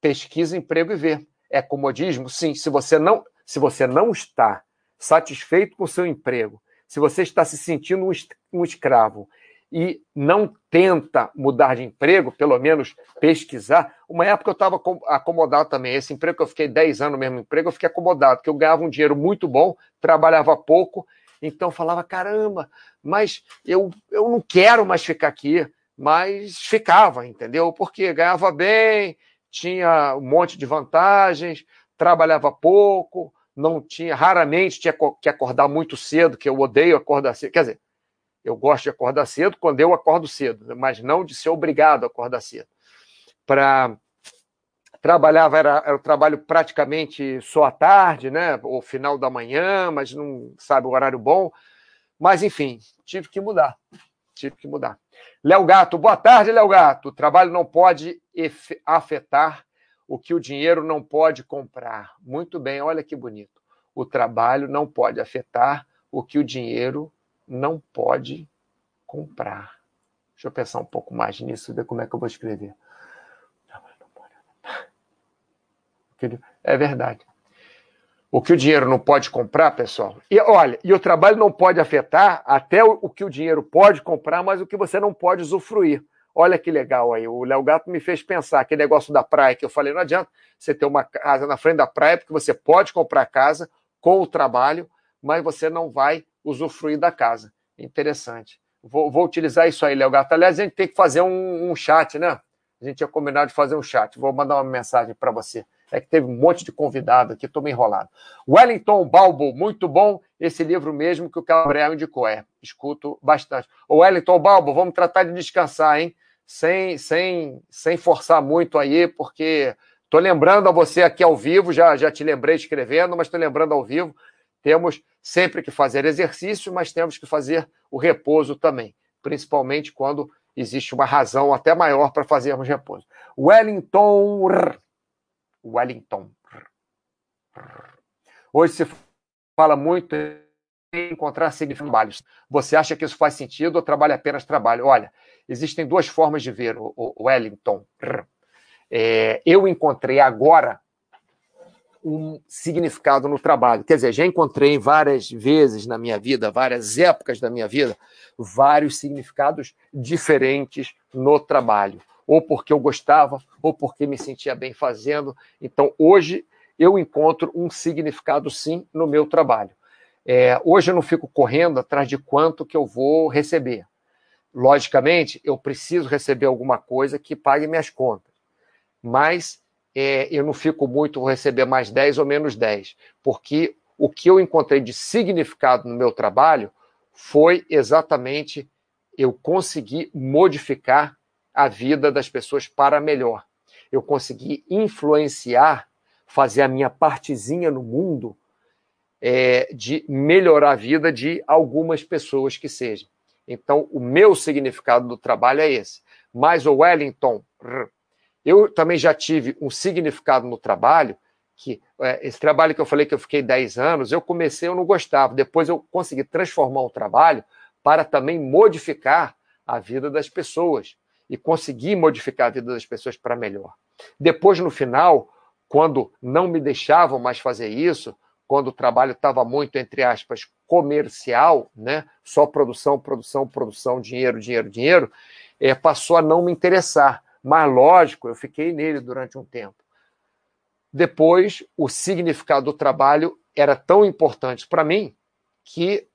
Pesquisa emprego e vê. É comodismo? Sim. Se você não, se você não está satisfeito com o seu emprego, se você está se sentindo um, um escravo e não tenta mudar de emprego, pelo menos pesquisar. Uma época eu estava acomodado também. Esse emprego que eu fiquei 10 anos no mesmo emprego, eu fiquei acomodado, porque eu ganhava um dinheiro muito bom, trabalhava pouco, então falava: caramba, mas eu, eu não quero mais ficar aqui. Mas ficava, entendeu? Porque ganhava bem, tinha um monte de vantagens, trabalhava pouco, não tinha, raramente tinha que acordar muito cedo, que eu odeio acordar cedo. Quer dizer, eu gosto de acordar cedo quando eu acordo cedo, mas não de ser obrigado a acordar cedo. Para trabalhava era, era o trabalho praticamente só à tarde, né, ou final da manhã, mas não sabe o horário bom. Mas enfim, tive que mudar. Tive que mudar. Léo Gato, boa tarde, Léo Gato. O trabalho não pode afetar o que o dinheiro não pode comprar. Muito bem, olha que bonito. O trabalho não pode afetar o que o dinheiro não pode comprar. Deixa eu pensar um pouco mais nisso, ver como é que eu vou escrever. É verdade. O que o dinheiro não pode comprar, pessoal. E olha, e o trabalho não pode afetar até o, o que o dinheiro pode comprar, mas o que você não pode usufruir. Olha que legal aí. O Léo Gato me fez pensar aquele negócio da praia que eu falei, não adianta você ter uma casa na frente da praia, porque você pode comprar casa com o trabalho, mas você não vai usufruir da casa. Interessante. Vou, vou utilizar isso aí, Léo Gato. Aliás, a gente tem que fazer um, um chat, né? A gente tinha combinado de fazer um chat. Vou mandar uma mensagem para você. É que teve um monte de convidado aqui, estou meio enrolado. Wellington Balbo, muito bom esse livro mesmo que o Gabriel indicou. É, escuto bastante. O Wellington Balbo, vamos tratar de descansar, hein? sem, sem, sem forçar muito aí, porque estou lembrando a você aqui ao vivo, já, já te lembrei escrevendo, mas estou lembrando ao vivo, temos sempre que fazer exercício, mas temos que fazer o repouso também, principalmente quando existe uma razão até maior para fazermos repouso. Wellington. Wellington. Hoje se fala muito em encontrar significado. Você acha que isso faz sentido ou trabalha apenas trabalho? Olha, existem duas formas de ver o Wellington. É, eu encontrei agora um significado no trabalho. Quer dizer, já encontrei várias vezes na minha vida, várias épocas da minha vida, vários significados diferentes no trabalho. Ou porque eu gostava, ou porque me sentia bem fazendo. Então, hoje, eu encontro um significado, sim, no meu trabalho. É, hoje eu não fico correndo atrás de quanto que eu vou receber logicamente, eu preciso receber alguma coisa que pague minhas contas. Mas é, eu não fico muito, receber mais 10 ou menos 10, porque o que eu encontrei de significado no meu trabalho foi exatamente eu conseguir modificar a vida das pessoas para melhor. Eu consegui influenciar, fazer a minha partezinha no mundo é, de melhorar a vida de algumas pessoas que sejam. Então, o meu significado do trabalho é esse. Mas o Wellington, eu também já tive um significado no trabalho, que é, esse trabalho que eu falei que eu fiquei 10 anos, eu comecei, eu não gostava. Depois eu consegui transformar o trabalho para também modificar a vida das pessoas e conseguir modificar a vida das pessoas para melhor. Depois, no final, quando não me deixavam mais fazer isso, quando o trabalho estava muito, entre aspas, comercial, né? só produção, produção, produção, dinheiro, dinheiro, dinheiro, é, passou a não me interessar. Mas, lógico, eu fiquei nele durante um tempo. Depois, o significado do trabalho era tão importante para mim que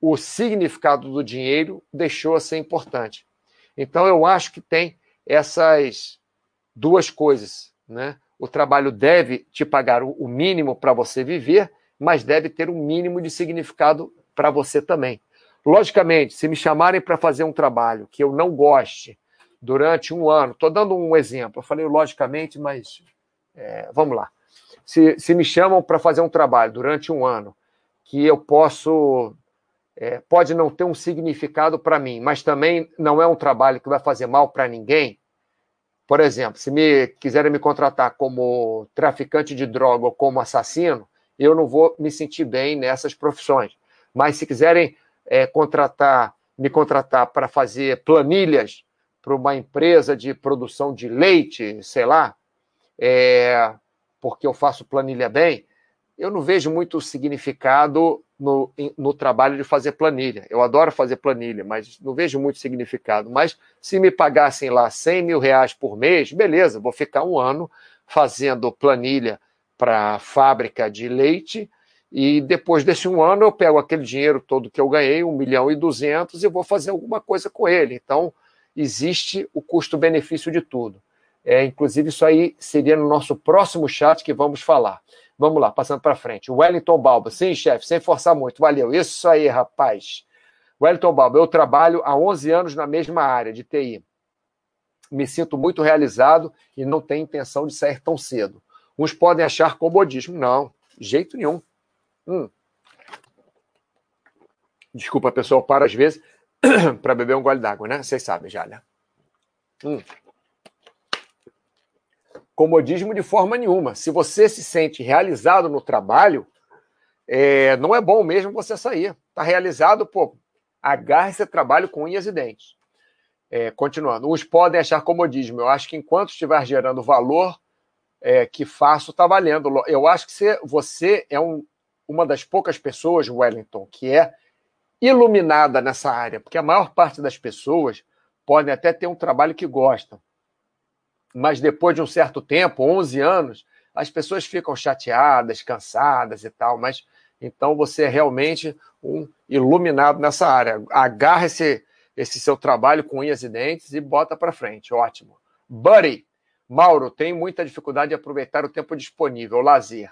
o significado do dinheiro deixou a ser importante. Então, eu acho que tem essas duas coisas, né? O trabalho deve te pagar o mínimo para você viver, mas deve ter um mínimo de significado para você também. Logicamente, se me chamarem para fazer um trabalho que eu não goste durante um ano, estou dando um exemplo, eu falei logicamente, mas é, vamos lá. Se, se me chamam para fazer um trabalho durante um ano que eu posso. É, pode não ter um significado para mim, mas também não é um trabalho que vai fazer mal para ninguém, por exemplo, se me quiserem me contratar como traficante de droga ou como assassino, eu não vou me sentir bem nessas profissões. Mas se quiserem é, contratar, me contratar para fazer planilhas para uma empresa de produção de leite, sei lá, é, porque eu faço planilha bem, eu não vejo muito significado no, no trabalho de fazer planilha. Eu adoro fazer planilha, mas não vejo muito significado. Mas se me pagassem lá 100 mil reais por mês, beleza, vou ficar um ano fazendo planilha para fábrica de leite e depois desse um ano eu pego aquele dinheiro todo que eu ganhei, um milhão e duzentos, e vou fazer alguma coisa com ele. Então, existe o custo-benefício de tudo. É, inclusive, isso aí seria no nosso próximo chat que vamos falar. Vamos lá, passando para frente. Wellington Balba. Sim, chefe, sem forçar muito. Valeu. Isso aí, rapaz. Wellington Balba, eu trabalho há 11 anos na mesma área de TI. Me sinto muito realizado e não tenho intenção de sair tão cedo. Uns podem achar comodismo. Não, jeito nenhum. Hum. Desculpa, pessoal, para às vezes <coughs> para beber um gole d'água, né? Vocês sabem já, né? Hum. Comodismo de forma nenhuma. Se você se sente realizado no trabalho, é, não é bom mesmo você sair. Está realizado, pô, agarre esse trabalho com unhas e dentes. É, continuando, uns podem achar comodismo. Eu acho que enquanto estiver gerando valor é, que faço, está valendo. Eu acho que você, você é um, uma das poucas pessoas, Wellington, que é iluminada nessa área, porque a maior parte das pessoas podem até ter um trabalho que gostam, mas depois de um certo tempo, 11 anos, as pessoas ficam chateadas, cansadas e tal, mas então você é realmente um iluminado nessa área. Agarra esse, esse seu trabalho com unhas e dentes e bota para frente. Ótimo. Buddy, Mauro, tenho muita dificuldade de aproveitar o tempo disponível, o lazer.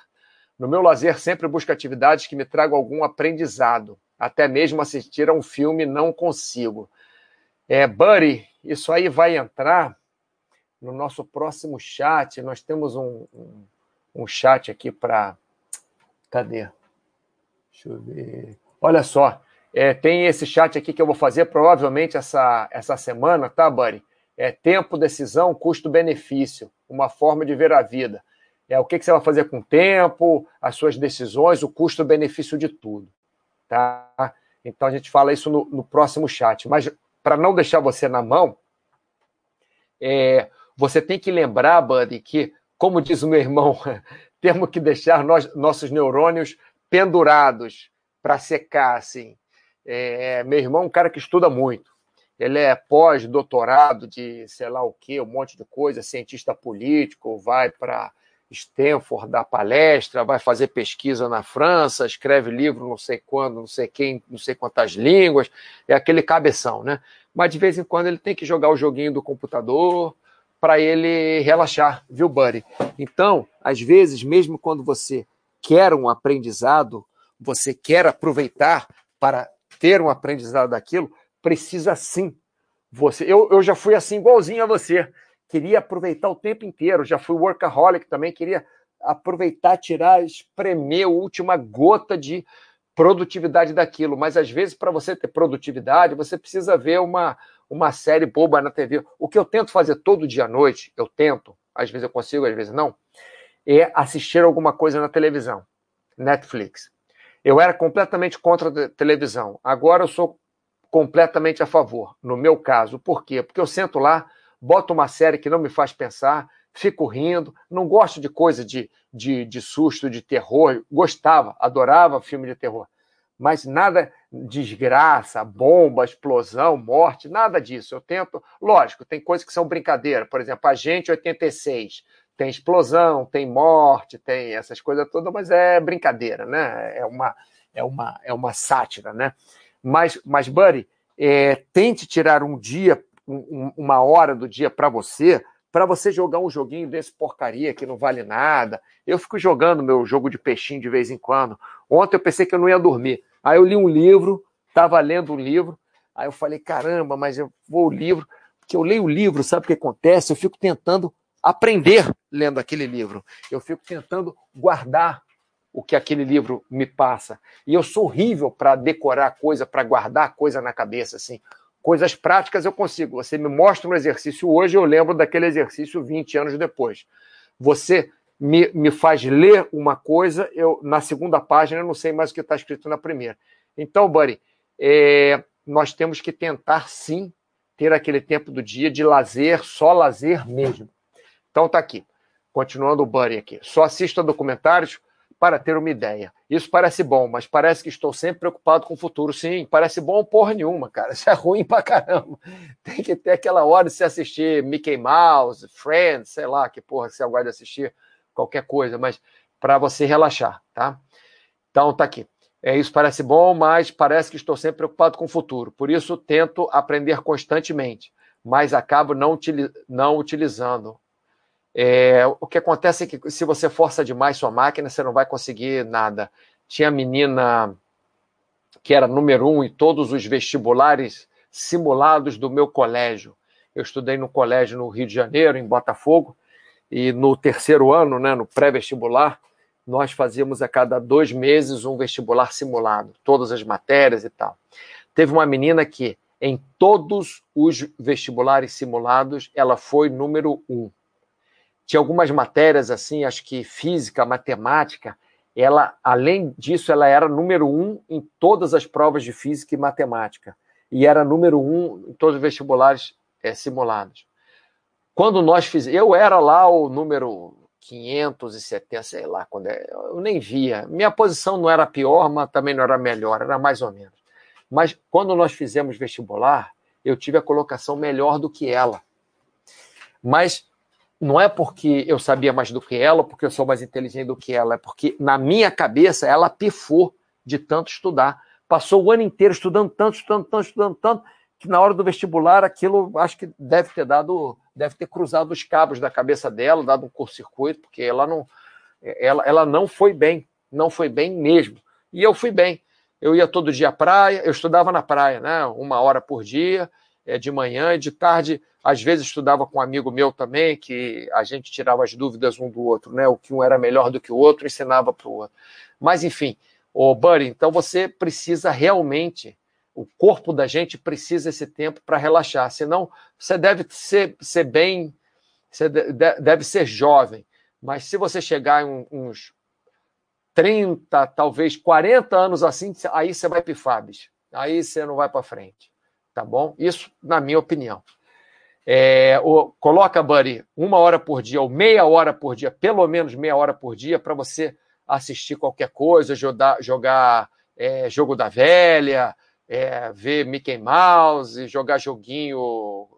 No meu lazer, sempre busco atividades que me tragam algum aprendizado. Até mesmo assistir a um filme não consigo. É, Buddy, isso aí vai entrar no nosso próximo chat. Nós temos um, um, um chat aqui para. Cadê? Deixa eu ver. Olha só, é, tem esse chat aqui que eu vou fazer provavelmente essa, essa semana, tá, Buddy? É tempo, decisão, custo-benefício, uma forma de ver a vida. É o que, que você vai fazer com o tempo, as suas decisões, o custo-benefício de tudo, tá? Então a gente fala isso no, no próximo chat. Mas para não deixar você na mão, é, você tem que lembrar, Buddy, que, como diz o meu irmão, <laughs> temos que deixar nós, nossos neurônios pendurados para secar, assim. É, meu irmão é um cara que estuda muito. Ele é pós-doutorado de sei lá o quê, um monte de coisa, cientista político, vai para Stanford dar palestra, vai fazer pesquisa na França, escreve livro não sei quando, não sei quem, não sei quantas línguas, é aquele cabeção, né? Mas de vez em quando ele tem que jogar o joguinho do computador, para ele relaxar, viu, Buddy? Então, às vezes, mesmo quando você quer um aprendizado, você quer aproveitar para ter um aprendizado daquilo, precisa sim. Você, eu, eu já fui assim igualzinho a você. Queria aproveitar o tempo inteiro, já fui workaholic também, queria aproveitar, tirar, espremer a última gota de produtividade daquilo. Mas às vezes, para você ter produtividade, você precisa ver uma, uma série boba na TV. O que eu tento fazer todo dia à noite, eu tento, às vezes eu consigo, às vezes não, é assistir alguma coisa na televisão, Netflix. Eu era completamente contra a televisão. Agora eu sou completamente a favor, no meu caso. Por quê? Porque eu sento lá, boto uma série que não me faz pensar, fico rindo, não gosto de coisa de, de, de susto, de terror. Gostava, adorava filme de terror mas nada desgraça, bomba, explosão, morte, nada disso. Eu tento, lógico, tem coisas que são brincadeira, por exemplo, a gente 86, tem explosão, tem morte, tem essas coisas todas, mas é brincadeira, né? É uma é uma é uma sátira, né? Mas mas Buddy, é, tente tirar um dia, um, uma hora do dia para você, para você jogar um joguinho desse porcaria que não vale nada. Eu fico jogando meu jogo de peixinho de vez em quando. Ontem eu pensei que eu não ia dormir. Aí eu li um livro, estava lendo um livro, aí eu falei, caramba, mas eu vou o livro, porque eu leio o livro, sabe o que acontece? Eu fico tentando aprender lendo aquele livro. Eu fico tentando guardar o que aquele livro me passa. E eu sou horrível para decorar coisa, para guardar coisa na cabeça, assim. Coisas práticas eu consigo. Você me mostra um exercício hoje, eu lembro daquele exercício 20 anos depois. Você me, me faz ler uma coisa, eu na segunda página eu não sei mais o que está escrito na primeira. Então, Buddy, é, nós temos que tentar sim ter aquele tempo do dia de lazer, só lazer mesmo. Então tá aqui. Continuando o Buddy aqui. Só assisto a documentários para ter uma ideia. Isso parece bom, mas parece que estou sempre preocupado com o futuro. Sim, parece bom porra nenhuma, cara. Isso é ruim pra caramba. <laughs> Tem que ter aquela hora de se assistir Mickey Mouse, Friends, sei lá que porra você aguarda assistir qualquer coisa, mas para você relaxar, tá? Então tá aqui. É, isso parece bom, mas parece que estou sempre preocupado com o futuro. Por isso tento aprender constantemente, mas acabo não, utili não utilizando. É, o que acontece é que se você força demais sua máquina, você não vai conseguir nada. Tinha menina que era número um em todos os vestibulares simulados do meu colégio. Eu estudei no colégio no Rio de Janeiro, em Botafogo, e no terceiro ano, né, no pré-vestibular, nós fazíamos a cada dois meses um vestibular simulado, todas as matérias e tal. Teve uma menina que, em todos os vestibulares simulados, ela foi número um. Tinha algumas matérias assim, acho que física, matemática, ela, além disso, ela era número um em todas as provas de física e matemática. E era número um em todos os vestibulares é, simulados. Quando nós fizemos, eu era lá o número 570, sei lá, quando é, eu nem via. Minha posição não era pior, mas também não era melhor, era mais ou menos. Mas quando nós fizemos vestibular, eu tive a colocação melhor do que ela. Mas não é porque eu sabia mais do que ela, porque eu sou mais inteligente do que ela, é porque na minha cabeça ela pifou de tanto estudar. Passou o ano inteiro estudando tanto, estudando tanto, estudando tanto, que na hora do vestibular aquilo acho que deve ter dado, deve ter cruzado os cabos da cabeça dela, dado um curto-circuito, porque ela não, ela, ela não foi bem, não foi bem mesmo. E eu fui bem. Eu ia todo dia à praia, eu estudava na praia, né? Uma hora por dia, é, de manhã e de tarde. Às vezes estudava com um amigo meu também, que a gente tirava as dúvidas um do outro, né? O que um era melhor do que o outro, ensinava para o outro. Mas, enfim, o Buddy, então você precisa realmente o corpo da gente precisa esse tempo para relaxar. Senão, você deve ser, ser bem, você deve ser jovem. Mas se você chegar em uns 30, talvez 40 anos assim, aí você vai pifar, bicho. Aí você não vai para frente. Tá bom? Isso, na minha opinião. É, o, coloca, Buddy, uma hora por dia ou meia hora por dia, pelo menos meia hora por dia, para você assistir qualquer coisa, jogar, jogar é, jogo da velha, é, ver Mickey Mouse, jogar joguinho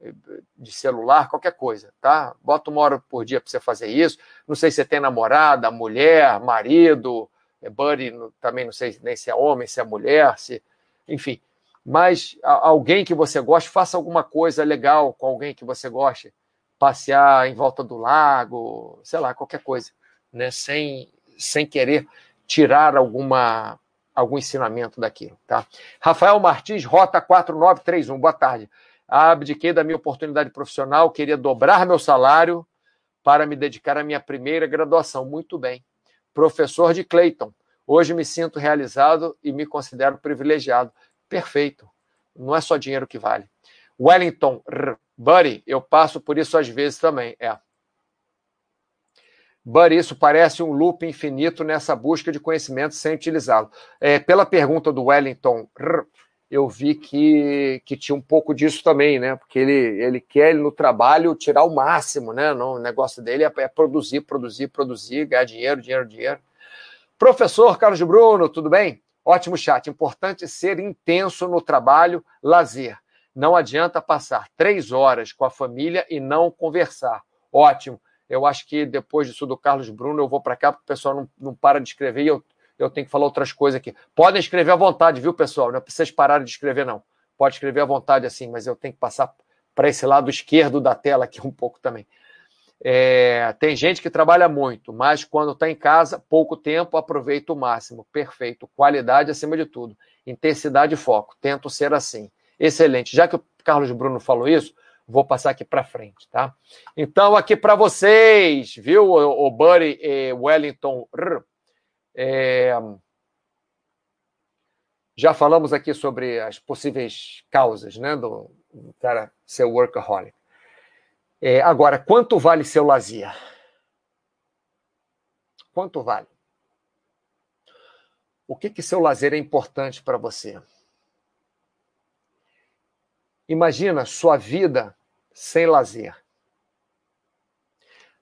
eh, de celular, qualquer coisa, tá? Bota uma hora por dia para você fazer isso. Não sei se você tem namorada, mulher, marido, é buddy, também não sei nem se é homem, se é mulher, se, enfim. Mas alguém que você goste, faça alguma coisa legal com alguém que você goste, passear em volta do lago, sei lá, qualquer coisa, né? Sem sem querer tirar alguma algum ensinamento daquilo, tá? Rafael Martins, Rota 4931, boa tarde. Abdiquei da minha oportunidade profissional, queria dobrar meu salário para me dedicar à minha primeira graduação. Muito bem. Professor de Clayton, hoje me sinto realizado e me considero privilegiado. Perfeito. Não é só dinheiro que vale. Wellington, Buddy, eu passo por isso às vezes também. É. But isso parece um loop infinito nessa busca de conhecimento sem utilizá-lo. É, pela pergunta do Wellington, eu vi que, que tinha um pouco disso também, né? Porque ele, ele quer ele, no trabalho tirar o máximo, né? o negócio dele é, é produzir, produzir, produzir, ganhar dinheiro, dinheiro, dinheiro. Professor Carlos Bruno, tudo bem? Ótimo chat. Importante ser intenso no trabalho, lazer. Não adianta passar três horas com a família e não conversar. Ótimo. Eu acho que depois disso do Carlos Bruno, eu vou para cá, porque o pessoal não, não para de escrever e eu, eu tenho que falar outras coisas aqui. Podem escrever à vontade, viu, pessoal? Não é vocês pararem de escrever, não. Pode escrever à vontade assim, mas eu tenho que passar para esse lado esquerdo da tela aqui um pouco também. É, tem gente que trabalha muito, mas quando está em casa, pouco tempo, aproveita o máximo. Perfeito. Qualidade acima de tudo. Intensidade e foco. Tento ser assim. Excelente. Já que o Carlos Bruno falou isso, Vou passar aqui para frente, tá? Então, aqui para vocês, viu, o, Buddy e Wellington. É... Já falamos aqui sobre as possíveis causas, né, do cara ser workaholic. É, agora, quanto vale seu lazer? Quanto vale? O que que seu lazer é importante para você? Imagina sua vida sem lazer.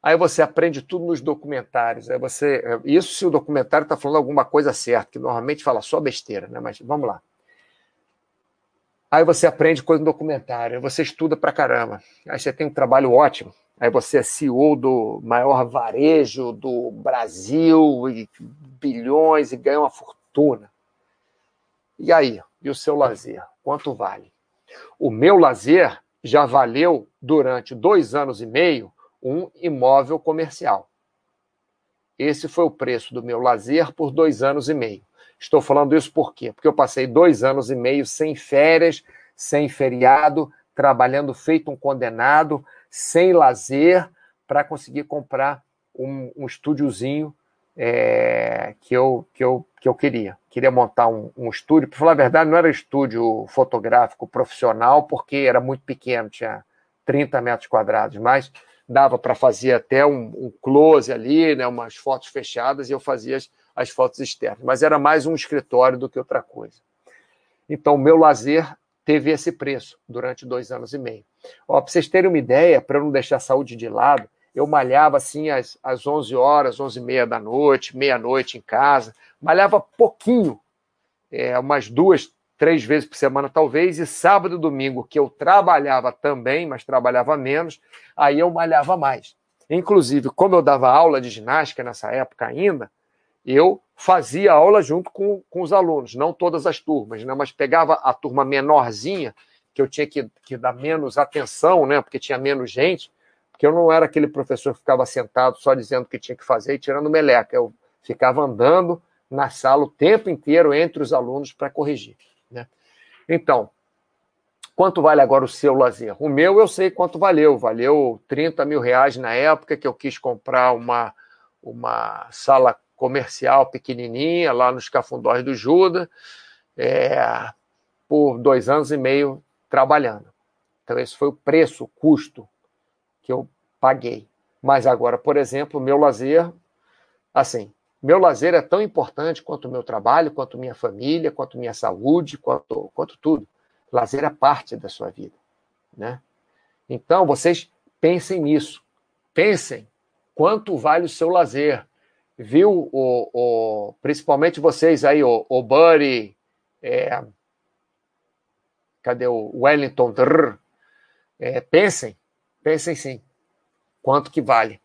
Aí você aprende tudo nos documentários. Aí você, isso se o documentário está falando alguma coisa certa, que normalmente fala só besteira, né? Mas vamos lá. Aí você aprende coisa no documentário, você estuda pra caramba. Aí você tem um trabalho ótimo. Aí você é CEO do maior varejo do Brasil, e bilhões, e ganha uma fortuna. E aí? E o seu lazer? Quanto vale? O meu lazer já valeu durante dois anos e meio um imóvel comercial. Esse foi o preço do meu lazer por dois anos e meio. Estou falando isso por quê? Porque eu passei dois anos e meio sem férias, sem feriado, trabalhando feito um condenado, sem lazer, para conseguir comprar um, um estúdiozinho é, que, eu, que, eu, que eu queria. Queria montar um, um estúdio. Para falar a verdade, não era estúdio fotográfico profissional, porque era muito pequeno, tinha 30 metros quadrados, mas dava para fazer até um, um, close ali, né, umas fotos fechadas, e eu fazia as, as fotos externas. Mas era mais um escritório do que outra coisa. Então, meu lazer teve esse preço durante dois anos e meio. Para vocês terem uma ideia, para não deixar a saúde de lado, eu malhava assim às, às 11 horas, 11 e meia da noite, meia-noite em casa, malhava pouquinho, é, umas duas, três vezes por semana talvez, e sábado e domingo, que eu trabalhava também, mas trabalhava menos, aí eu malhava mais. Inclusive, como eu dava aula de ginástica nessa época ainda, eu fazia aula junto com, com os alunos, não todas as turmas, né, mas pegava a turma menorzinha, que eu tinha que, que dar menos atenção, né, porque tinha menos gente, porque eu não era aquele professor que ficava sentado só dizendo o que tinha que fazer e tirando meleca. Eu ficava andando na sala o tempo inteiro entre os alunos para corrigir. Né? Então, quanto vale agora o seu lazer? O meu eu sei quanto valeu. Valeu 30 mil reais na época que eu quis comprar uma, uma sala comercial pequenininha lá nos Cafundós do Juda, é, por dois anos e meio trabalhando. Então, esse foi o preço, o custo que eu paguei. Mas agora, por exemplo, meu lazer, assim, meu lazer é tão importante quanto o meu trabalho, quanto minha família, quanto minha saúde, quanto, quanto tudo. Lazer é parte da sua vida, né? Então, vocês pensem nisso. Pensem quanto vale o seu lazer. Viu, o, o principalmente vocês aí, o, o Buddy, é, cadê o Wellington? É, pensem Pensem sim. Quanto que vale?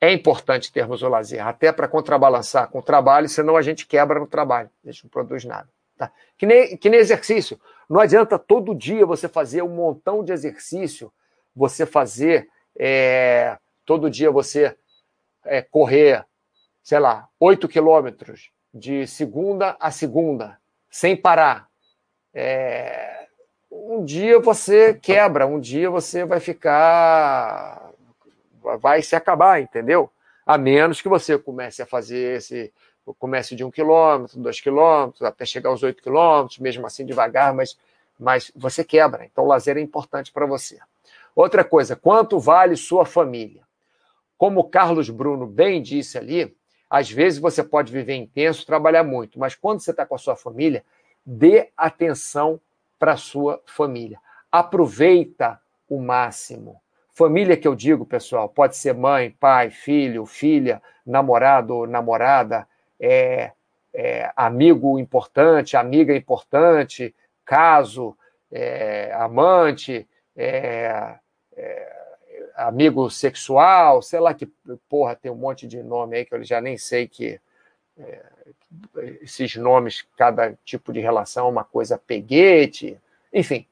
É importante termos o lazer, até para contrabalançar com o trabalho, senão a gente quebra no trabalho, a gente não produz nada. Tá? Que, nem, que nem exercício. Não adianta todo dia você fazer um montão de exercício, você fazer, é, todo dia você é, correr, sei lá, 8 quilômetros de segunda a segunda, sem parar. É, um dia você quebra, um dia você vai ficar. vai se acabar, entendeu? A menos que você comece a fazer esse. comece de um quilômetro, dois quilômetros, até chegar aos oito quilômetros, mesmo assim devagar, mas, mas você quebra. Então, o lazer é importante para você. Outra coisa, quanto vale sua família? Como Carlos Bruno bem disse ali, às vezes você pode viver intenso, trabalhar muito, mas quando você está com a sua família, dê atenção para a sua família. Aproveita o máximo. Família que eu digo, pessoal, pode ser mãe, pai, filho, filha, namorado, namorada, é, é, amigo importante, amiga importante, caso, é, amante, é, é, amigo sexual, sei lá que porra, tem um monte de nome aí que eu já nem sei que é, esses nomes, cada tipo de relação, uma coisa peguete, enfim.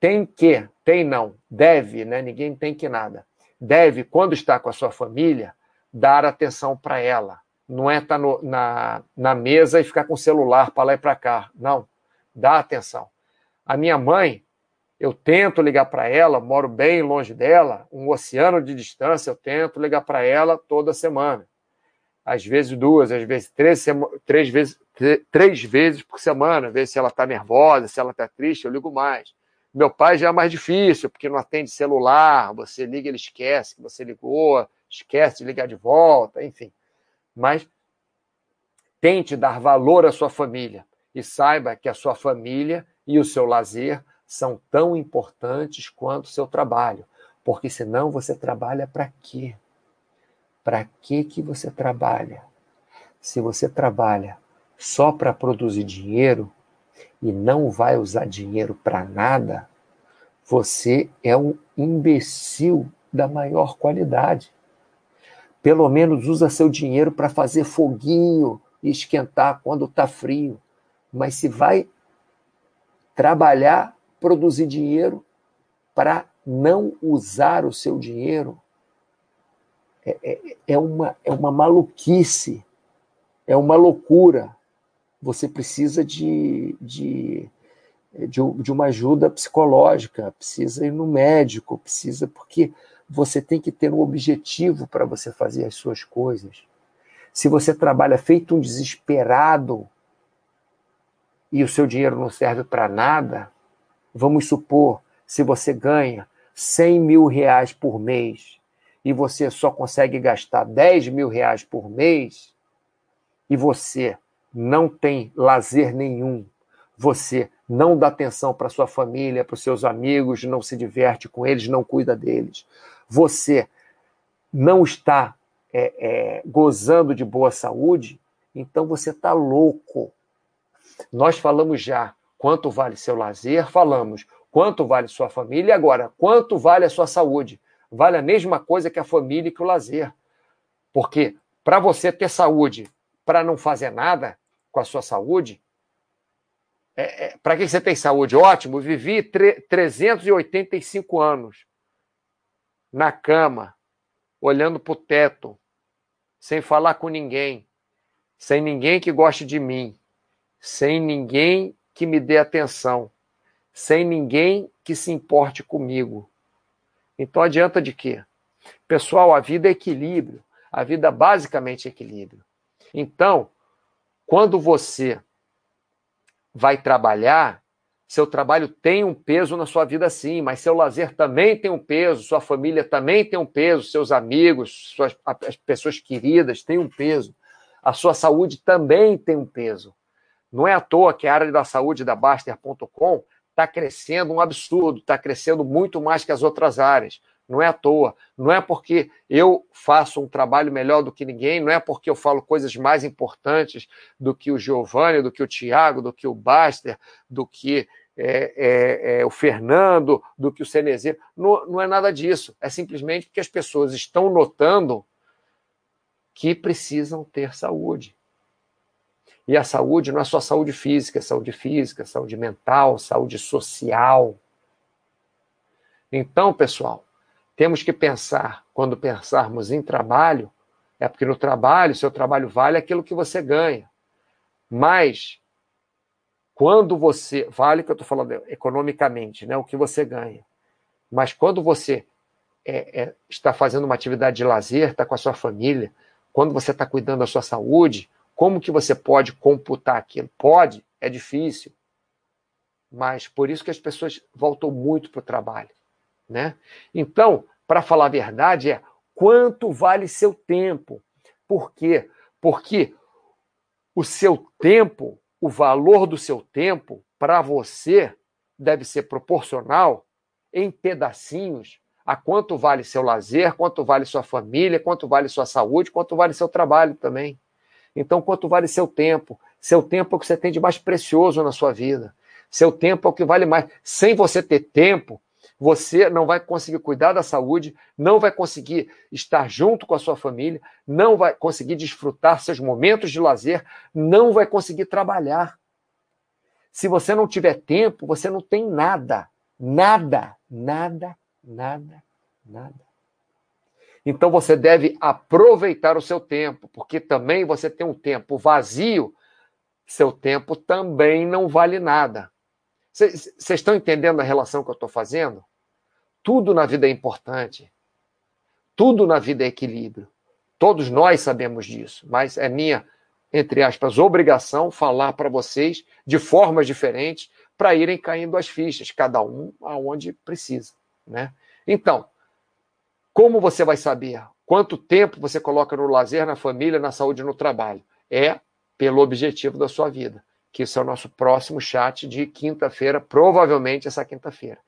Tem que, tem não, deve, né? Ninguém tem que nada. Deve, quando está com a sua família, dar atenção para ela. Não é estar tá no, na, na mesa e ficar com o celular para lá e para cá. Não. Dá atenção. A minha mãe, eu tento ligar para ela, moro bem longe dela, um oceano de distância, eu tento ligar para ela toda semana às vezes duas, às vezes três, três, vezes, três vezes por semana, ver se ela está nervosa, se ela está triste, eu ligo mais. Meu pai já é mais difícil, porque não atende celular, você liga, ele esquece que você ligou, esquece de ligar de volta, enfim. Mas tente dar valor à sua família e saiba que a sua família e o seu lazer são tão importantes quanto o seu trabalho, porque senão você trabalha para quê? Para que que você trabalha? Se você trabalha só para produzir dinheiro e não vai usar dinheiro para nada, você é um imbecil da maior qualidade. Pelo menos usa seu dinheiro para fazer foguinho e esquentar quando está frio. Mas se vai trabalhar, produzir dinheiro para não usar o seu dinheiro, é, é, é, uma, é uma maluquice, é uma loucura. Você precisa de, de, de, de uma ajuda psicológica, precisa ir no médico, precisa, porque você tem que ter um objetivo para você fazer as suas coisas. Se você trabalha feito um desesperado e o seu dinheiro não serve para nada, vamos supor, se você ganha 100 mil reais por mês e você só consegue gastar 10 mil reais por mês e você não tem lazer nenhum, você não dá atenção para sua família, para os seus amigos, não se diverte com eles, não cuida deles, você não está é, é, gozando de boa saúde, então você está louco. Nós falamos já quanto vale seu lazer, falamos quanto vale sua família, e agora, quanto vale a sua saúde? Vale a mesma coisa que a família e que o lazer. Porque para você ter saúde, para não fazer nada com a sua saúde, é, é, para que você tem saúde? Ótimo, vivi 385 anos na cama, olhando para o teto, sem falar com ninguém, sem ninguém que goste de mim, sem ninguém que me dê atenção, sem ninguém que se importe comigo. Então adianta de quê? Pessoal, a vida é equilíbrio. A vida basicamente é equilíbrio. Então, quando você vai trabalhar, seu trabalho tem um peso na sua vida, sim, mas seu lazer também tem um peso, sua família também tem um peso, seus amigos, suas, as pessoas queridas têm um peso, a sua saúde também tem um peso. Não é à toa que a área da saúde da Baster.com está crescendo um absurdo, está crescendo muito mais que as outras áreas. Não é à toa. Não é porque eu faço um trabalho melhor do que ninguém, não é porque eu falo coisas mais importantes do que o Giovanni, do que o Tiago, do que o Baster, do que é, é, é, o Fernando, do que o Cenezeiro. Não, não é nada disso. É simplesmente porque as pessoas estão notando que precisam ter saúde. E a saúde não é só saúde física, é saúde física, saúde mental, saúde social. Então, pessoal, temos que pensar, quando pensarmos em trabalho, é porque no trabalho, seu trabalho vale aquilo que você ganha. Mas, quando você. Vale que eu estou falando economicamente, né, o que você ganha. Mas quando você é, é, está fazendo uma atividade de lazer, está com a sua família, quando você está cuidando da sua saúde, como que você pode computar aquilo? Pode, é difícil. Mas por isso que as pessoas voltam muito para o trabalho. Né? Então, para falar a verdade, é quanto vale seu tempo. Por quê? Porque o seu tempo, o valor do seu tempo, para você, deve ser proporcional em pedacinhos a quanto vale seu lazer, quanto vale sua família, quanto vale sua saúde, quanto vale seu trabalho também. Então, quanto vale seu tempo? Seu tempo é o que você tem de mais precioso na sua vida. Seu tempo é o que vale mais. Sem você ter tempo, você não vai conseguir cuidar da saúde, não vai conseguir estar junto com a sua família, não vai conseguir desfrutar seus momentos de lazer, não vai conseguir trabalhar. Se você não tiver tempo, você não tem nada. Nada, nada, nada, nada. Então você deve aproveitar o seu tempo, porque também você tem um tempo vazio, seu tempo também não vale nada. Vocês estão entendendo a relação que eu estou fazendo? Tudo na vida é importante. Tudo na vida é equilíbrio. Todos nós sabemos disso, mas é minha, entre aspas, obrigação falar para vocês de formas diferentes para irem caindo as fichas, cada um aonde precisa. Né? Então, como você vai saber quanto tempo você coloca no lazer, na família, na saúde no trabalho? É pelo objetivo da sua vida que esse é o nosso próximo chat de quinta-feira, provavelmente essa quinta-feira.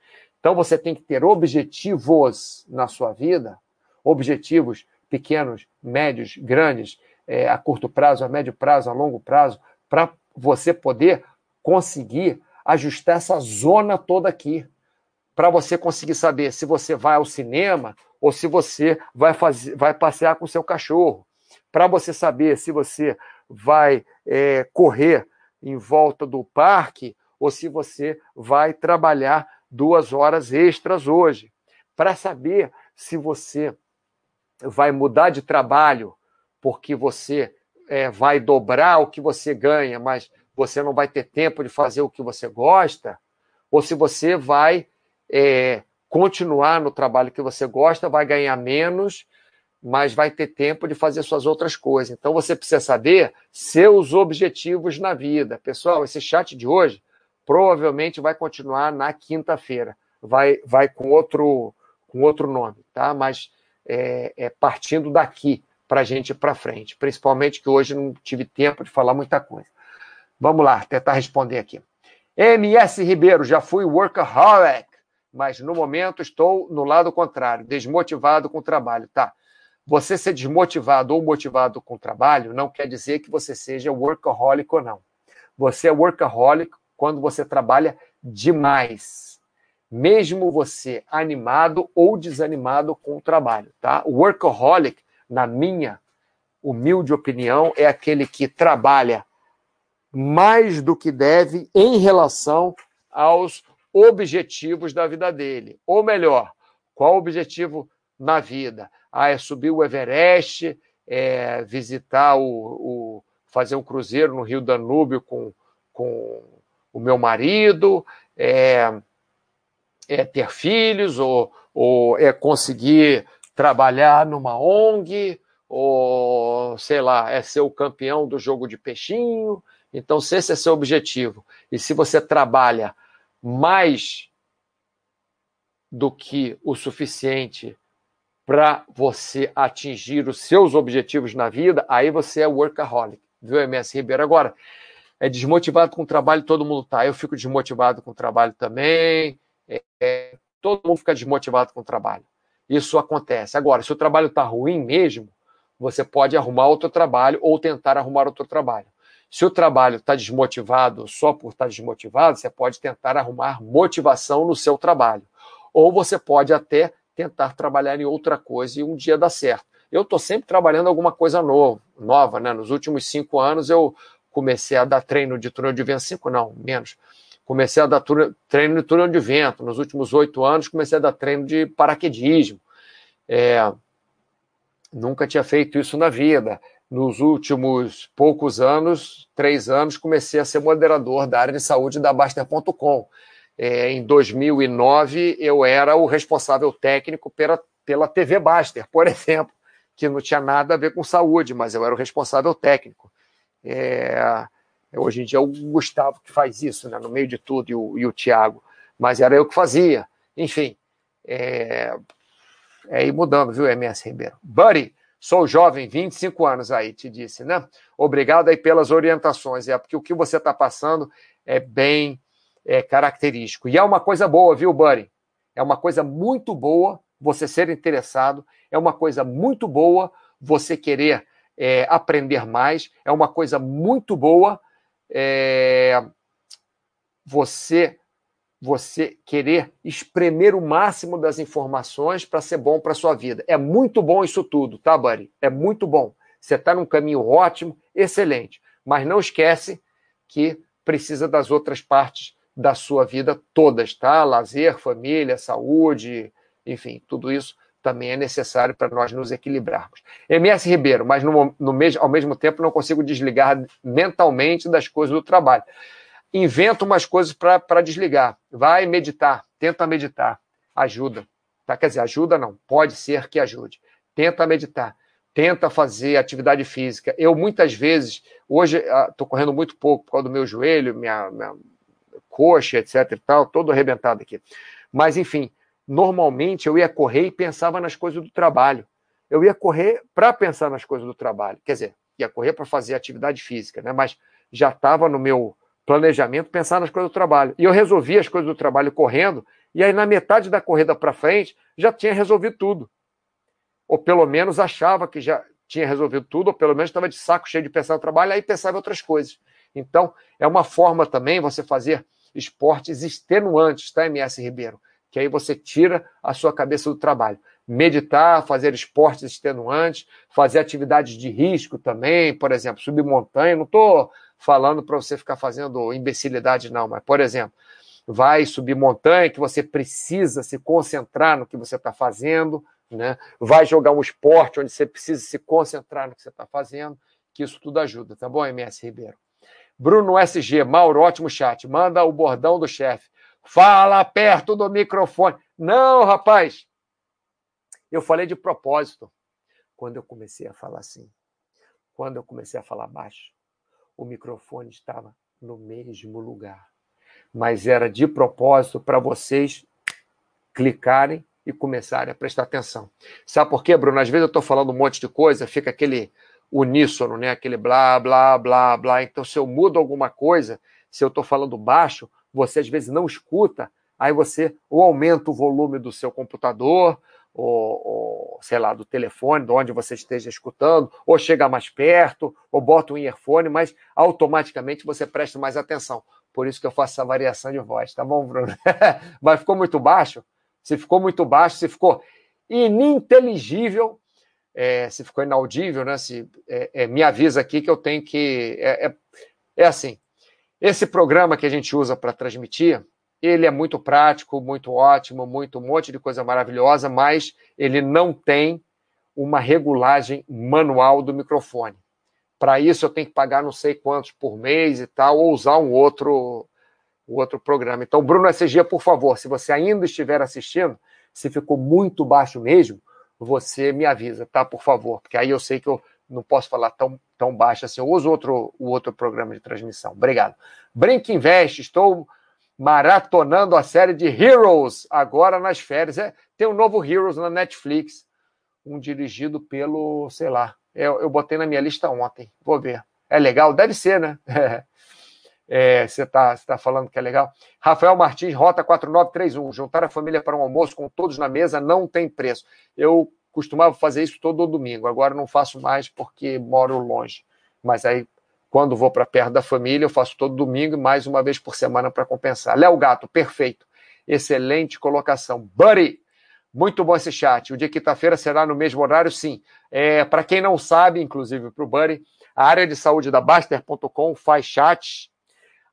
Então você tem que ter objetivos na sua vida, objetivos pequenos, médios, grandes, é, a curto prazo, a médio prazo, a longo prazo, para você poder conseguir ajustar essa zona toda aqui. Para você conseguir saber se você vai ao cinema ou se você vai, fazer, vai passear com seu cachorro. Para você saber se você vai é, correr em volta do parque ou se você vai trabalhar duas horas extras hoje, para saber se você vai mudar de trabalho porque você é, vai dobrar o que você ganha, mas você não vai ter tempo de fazer o que você gosta, ou se você vai é, continuar no trabalho que você gosta, vai ganhar menos, mas vai ter tempo de fazer suas outras coisas. Então você precisa saber seus objetivos na vida. Pessoal, esse chat de hoje provavelmente vai continuar na quinta-feira. Vai, vai com outro com outro nome, tá? Mas é, é partindo daqui para a gente ir para frente. Principalmente que hoje não tive tempo de falar muita coisa. Vamos lá, tentar responder aqui. MS Ribeiro, já fui workaholic, mas no momento estou no lado contrário, desmotivado com o trabalho. Tá. Você ser desmotivado ou motivado com o trabalho não quer dizer que você seja workaholic ou não. Você é workaholic quando você trabalha demais. Mesmo você animado ou desanimado com o trabalho, tá? O workaholic, na minha humilde opinião, é aquele que trabalha mais do que deve em relação aos objetivos da vida dele. Ou melhor, qual o objetivo na vida? Ah, é subir o Everest, é visitar o, o fazer um cruzeiro no Rio Danúbio com, com o meu marido, é, é ter filhos, ou, ou é conseguir trabalhar numa ONG, ou sei lá, é ser o campeão do jogo de peixinho. Então, se esse é seu objetivo, e se você trabalha mais do que o suficiente para você atingir os seus objetivos na vida, aí você é workaholic, viu, MS Ribeiro? Agora, é desmotivado com o trabalho, todo mundo tá. Eu fico desmotivado com o trabalho também. É, é, todo mundo fica desmotivado com o trabalho. Isso acontece. Agora, se o trabalho está ruim mesmo, você pode arrumar outro trabalho ou tentar arrumar outro trabalho. Se o trabalho está desmotivado só por estar tá desmotivado, você pode tentar arrumar motivação no seu trabalho. Ou você pode até tentar trabalhar em outra coisa e um dia dar certo. Eu estou sempre trabalhando alguma coisa novo, nova, né? Nos últimos cinco anos eu comecei a dar treino de túnel de vento, cinco não, menos. Comecei a dar treino de túnel de vento. Nos últimos oito anos comecei a dar treino de paraquedismo. É, nunca tinha feito isso na vida nos últimos poucos anos, três anos, comecei a ser moderador da área de saúde da Baster.com. É, em 2009, eu era o responsável técnico pela, pela TV Baster, por <laughs> exemplo, que não tinha nada a ver com saúde, mas eu era o responsável técnico. É, hoje em dia é o Gustavo que faz isso, né, no meio de tudo, e o, e o Tiago, mas era eu que fazia. Enfim, é, é ir mudando, viu, MS Ribeiro? Buddy, Sou jovem, 25 anos aí, te disse, né? Obrigado aí pelas orientações. É porque o que você está passando é bem é, característico. E é uma coisa boa, viu, Buddy? É uma coisa muito boa você ser interessado, é uma coisa muito boa você querer é, aprender mais, é uma coisa muito boa é, você você querer espremer o máximo das informações para ser bom para sua vida. É muito bom isso tudo, tá, Buddy? É muito bom. Você está num caminho ótimo, excelente. Mas não esquece que precisa das outras partes da sua vida todas, tá? Lazer, família, saúde, enfim, tudo isso também é necessário para nós nos equilibrarmos. MS Ribeiro, mas no, no ao mesmo tempo não consigo desligar mentalmente das coisas do trabalho inventa umas coisas para desligar. Vai meditar, tenta meditar, ajuda. Tá? Quer dizer, ajuda não, pode ser que ajude. Tenta meditar, tenta fazer atividade física. Eu, muitas vezes, hoje estou ah, correndo muito pouco por causa do meu joelho, minha, minha coxa, etc e tal, todo arrebentado aqui. Mas, enfim, normalmente eu ia correr e pensava nas coisas do trabalho. Eu ia correr para pensar nas coisas do trabalho. Quer dizer, ia correr para fazer atividade física, né? mas já estava no meu planejamento, pensar nas coisas do trabalho. E eu resolvi as coisas do trabalho correndo, e aí na metade da corrida para frente já tinha resolvido tudo. Ou pelo menos achava que já tinha resolvido tudo, ou pelo menos estava de saco cheio de pensar no trabalho, aí pensava em outras coisas. Então, é uma forma também você fazer esportes extenuantes, tá, MS Ribeiro? Que aí você tira a sua cabeça do trabalho. Meditar, fazer esportes extenuantes, fazer atividades de risco também, por exemplo, subir montanha. Não estou falando para você ficar fazendo imbecilidade, não, mas, por exemplo, vai subir montanha, que você precisa se concentrar no que você está fazendo, né? vai jogar um esporte onde você precisa se concentrar no que você está fazendo, que isso tudo ajuda, tá bom, MS Ribeiro? Bruno SG, Mauro, ótimo chat. Manda o bordão do chefe. Fala perto do microfone. Não, rapaz. Eu falei de propósito. Quando eu comecei a falar assim, quando eu comecei a falar baixo, o microfone estava no mesmo lugar. Mas era de propósito para vocês clicarem e começarem a prestar atenção. Sabe por quê, Bruno? Às vezes eu estou falando um monte de coisa, fica aquele uníssono, né? Aquele blá, blá, blá, blá. Então, se eu mudo alguma coisa, se eu estou falando baixo, você às vezes não escuta, aí você ou aumenta o volume do seu computador, ou, ou, sei lá, do telefone, de onde você esteja escutando, ou chega mais perto, ou bota um earphone, mas automaticamente você presta mais atenção. Por isso que eu faço essa variação de voz, tá bom, Bruno? <laughs> mas ficou muito baixo? Se ficou muito baixo, se ficou ininteligível, é, se ficou inaudível, né? Se, é, é, me avisa aqui que eu tenho que. É, é, é assim. Esse programa que a gente usa para transmitir, ele é muito prático, muito ótimo, muito um monte de coisa maravilhosa, mas ele não tem uma regulagem manual do microfone. Para isso eu tenho que pagar não sei quantos por mês e tal, ou usar um outro, um outro programa. Então, Bruno SG, por favor, se você ainda estiver assistindo, se ficou muito baixo mesmo, você me avisa, tá? Por favor, porque aí eu sei que eu não posso falar tão, tão baixo assim. Eu uso outro, o outro programa de transmissão. Obrigado. Brinque Invest, estou maratonando a série de Heroes agora nas férias. É, tem um novo Heroes na Netflix, um dirigido pelo, sei lá, eu, eu botei na minha lista ontem. Vou ver. É legal? Deve ser, né? <laughs> É, você está tá falando que é legal. Rafael Martins, Rota 4931. Juntar a família para um almoço com todos na mesa não tem preço. Eu costumava fazer isso todo domingo, agora não faço mais porque moro longe. Mas aí, quando vou para perto da família, eu faço todo domingo e mais uma vez por semana para compensar. Léo Gato, perfeito. Excelente colocação. Buddy, muito bom esse chat. O dia quinta-feira será no mesmo horário? Sim. É, para quem não sabe, inclusive para o Buddy, a área de saúde da Baster.com faz chats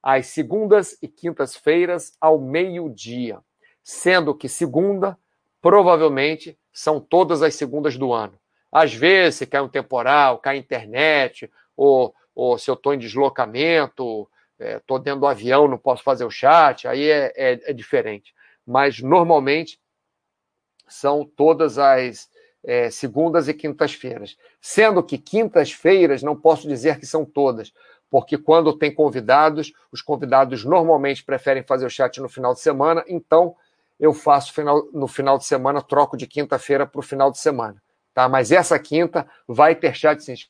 às segundas e quintas-feiras ao meio-dia, sendo que segunda provavelmente são todas as segundas do ano. Às vezes, se cai um temporal, cai internet, ou, ou se eu estou em deslocamento, estou é, dentro do avião, não posso fazer o chat, aí é, é, é diferente. Mas, normalmente, são todas as é, segundas e quintas-feiras. Sendo que quintas-feiras não posso dizer que são todas, porque quando tem convidados, os convidados normalmente preferem fazer o chat no final de semana, então eu faço final, no final de semana, troco de quinta-feira para o final de semana. Tá? Mas essa quinta vai ter chat. Deixa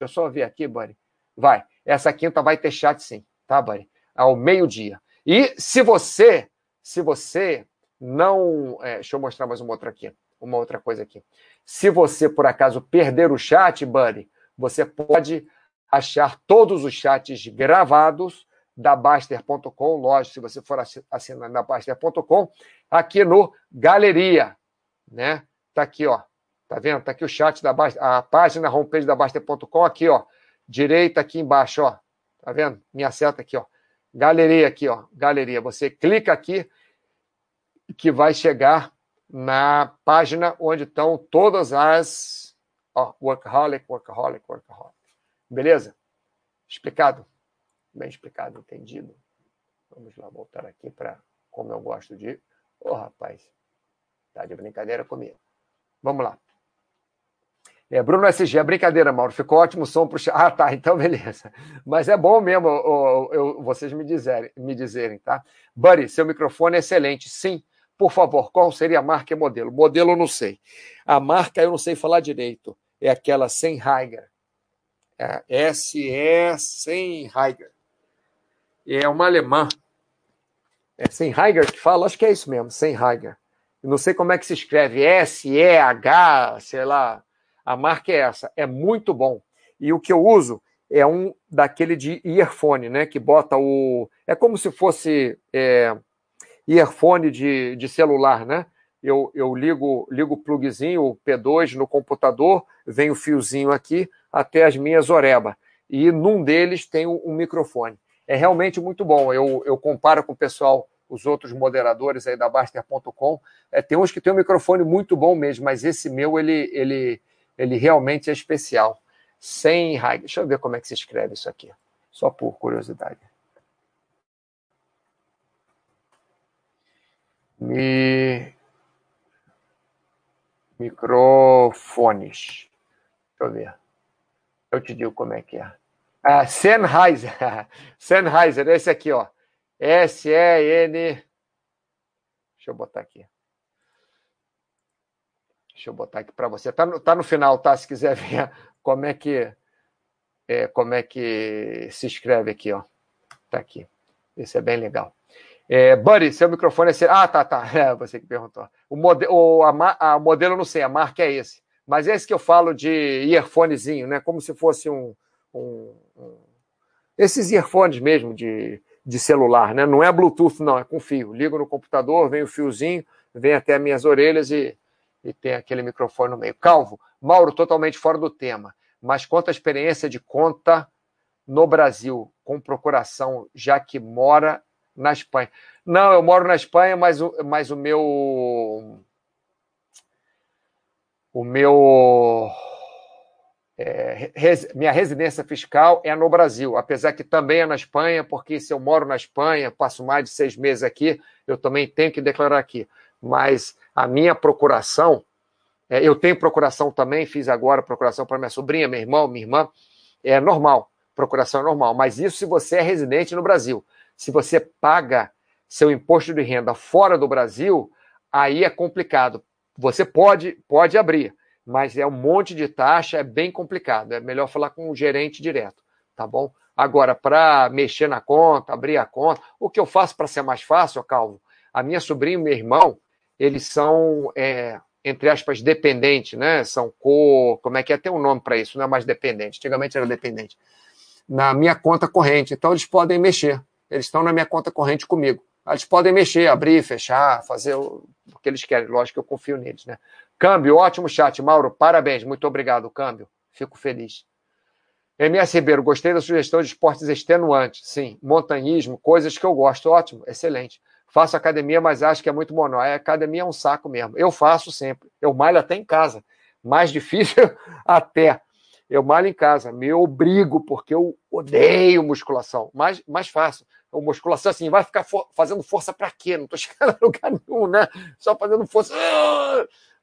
eu só ver aqui, Buddy. Vai. Essa quinta vai ter chat sim, tá, Buddy? Ao meio-dia. E se você, se você não. É, deixa eu mostrar mais uma outra aqui. Uma outra coisa aqui. Se você, por acaso, perder o chat, Buddy, você pode achar todos os chats gravados da Baster.com, lógico, se você for assinar na Baster.com, aqui no Galeria, né? Tá aqui, ó. Tá vendo? Tá aqui o chat da Baster, a página, homepage da Baster.com, aqui, ó. Direita aqui embaixo, ó. Tá vendo? Minha seta aqui, ó. Galeria aqui, ó. Galeria. Você clica aqui que vai chegar na página onde estão todas as ó, workaholic, workaholic, workaholic. Beleza? Explicado? Bem explicado, entendido. Vamos lá, voltar aqui para como eu gosto de. Ô, oh, rapaz, tá de brincadeira comigo. Vamos lá. É, Bruno SG, é brincadeira, Mauro. Ficou ótimo som para o <laughs> Ah, tá, então beleza. Mas é bom mesmo eu, eu, vocês me dizerem, me dizerem, tá? Buddy, seu microfone é excelente. Sim, por favor, qual seria a marca e modelo? Modelo eu não sei. A marca eu não sei falar direito. É aquela Sennheiser. É SE Sennheiser. É uma alemã. É Sennheiser que fala? Acho que é isso mesmo, Sennheiser. Não sei como é que se escreve. S-E-H, sei lá. A marca é essa. É muito bom. E o que eu uso é um daquele de earphone, né? Que bota o. É como se fosse é, earphone de, de celular, né? Eu, eu ligo, ligo o plugzinho, o P2 no computador, vem o fiozinho aqui, até as minhas Oreba. E num deles tem um, um microfone. É realmente muito bom. Eu, eu comparo com o pessoal os outros moderadores aí da Baster.com. É, tem uns que tem um microfone muito bom mesmo, mas esse meu, ele, ele, ele realmente é especial. Raio. Deixa eu ver como é que se escreve isso aqui, só por curiosidade. Mi... Microfones. Deixa eu ver. Eu te digo como é que é. Ah, Sennheiser. <laughs> Sennheiser, esse aqui, ó. S-E-N. Deixa eu botar aqui. Deixa eu botar aqui para você. Tá no, tá no final, tá? Se quiser <laughs> ver como é que é, como é que se escreve aqui, ó. Tá aqui. Esse é bem legal. É, Buddy, seu microfone é. Ser... Ah, tá, tá. <laughs> É você que perguntou. O, mode... o a, a modelo não sei, a marca é esse. Mas é esse que eu falo de earphonezinho, né? Como se fosse um, um, um... esses earphones mesmo de, de celular, né? Não é Bluetooth, não, é com fio. Ligo no computador, vem o fiozinho, vem até as minhas orelhas e, e tem aquele microfone no meio. Calvo, Mauro, totalmente fora do tema, mas conta a experiência de conta no Brasil, com procuração, já que mora na Espanha. Não, eu moro na Espanha, mas o, mas o meu o meu é, res, minha residência fiscal é no Brasil, apesar que também é na Espanha, porque se eu moro na Espanha, passo mais de seis meses aqui, eu também tenho que declarar aqui. Mas a minha procuração, é, eu tenho procuração também, fiz agora procuração para minha sobrinha, meu irmão, minha irmã, é normal, procuração é normal, mas isso se você é residente no Brasil. Se você paga seu imposto de renda fora do Brasil, aí é complicado, você pode, pode abrir, mas é um monte de taxa, é bem complicado. É melhor falar com o gerente direto, tá bom? Agora, para mexer na conta, abrir a conta, o que eu faço para ser mais fácil, Calvo? A minha sobrinha e meu irmão, eles são, é, entre aspas, dependentes, né? São co. Como é que é? Tem um nome para isso, não é mais dependente. Antigamente era dependente. Na minha conta corrente. Então, eles podem mexer. Eles estão na minha conta corrente comigo. Eles podem mexer, abrir, fechar, fazer o que eles querem. Lógico que eu confio neles, né? Câmbio, ótimo chat. Mauro, parabéns. Muito obrigado, Câmbio. Fico feliz. MS Ribeiro, gostei da sugestão de esportes extenuantes. Sim, montanhismo, coisas que eu gosto. Ótimo, excelente. Faço academia, mas acho que é muito monó. A academia é um saco mesmo. Eu faço sempre. Eu malho até em casa. Mais <laughs> difícil até. Eu malho em casa. Me obrigo, porque eu odeio musculação. Mas, mais fácil ou musculação assim, vai ficar for fazendo força para quê? Não estou <laughs> chegando a lugar nenhum, né? Só fazendo força.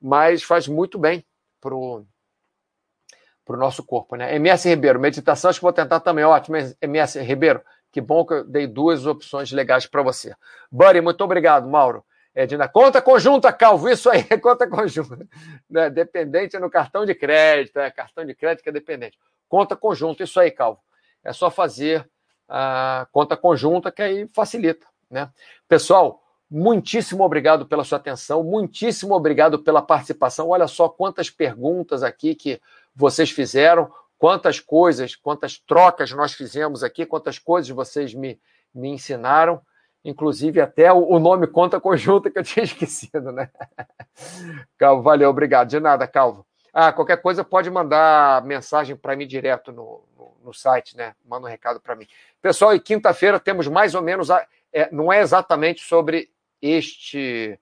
Mas faz muito bem pro pro nosso corpo, né? MS Ribeiro, meditação, acho que vou tentar também. Ótimo, MS Ribeiro. Que bom que eu dei duas opções legais para você. Buddy, muito obrigado, Mauro. Edna, conta conjunta, Calvo, isso aí, <laughs> conta conjunta. Né? Dependente no cartão de crédito, é cartão de crédito que é dependente. Conta conjunta, isso aí, Calvo. É só fazer a conta conjunta, que aí facilita. Né? Pessoal, muitíssimo obrigado pela sua atenção, muitíssimo obrigado pela participação. Olha só quantas perguntas aqui que vocês fizeram, quantas coisas, quantas trocas nós fizemos aqui, quantas coisas vocês me, me ensinaram, inclusive até o, o nome conta conjunta que eu <laughs> tinha esquecido, né? Calvo, valeu, obrigado. De nada, Calvo. Ah, qualquer coisa pode mandar mensagem para mim direto no, no, no, site, né? Manda um recado para mim. Pessoal, e quinta-feira temos mais ou menos, a, é, não é exatamente sobre este,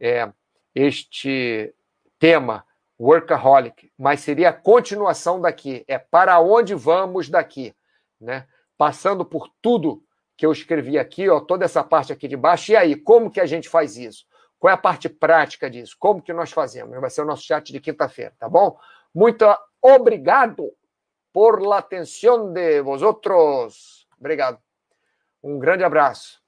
é, este tema, workaholic, mas seria a continuação daqui. É para onde vamos daqui, né? Passando por tudo que eu escrevi aqui, ó, toda essa parte aqui de baixo. E aí, como que a gente faz isso? Qual é a parte prática disso? Como que nós fazemos? Vai ser o nosso chat de quinta-feira, tá bom? Muito obrigado por la atenção de vosotros. Obrigado. Um grande abraço.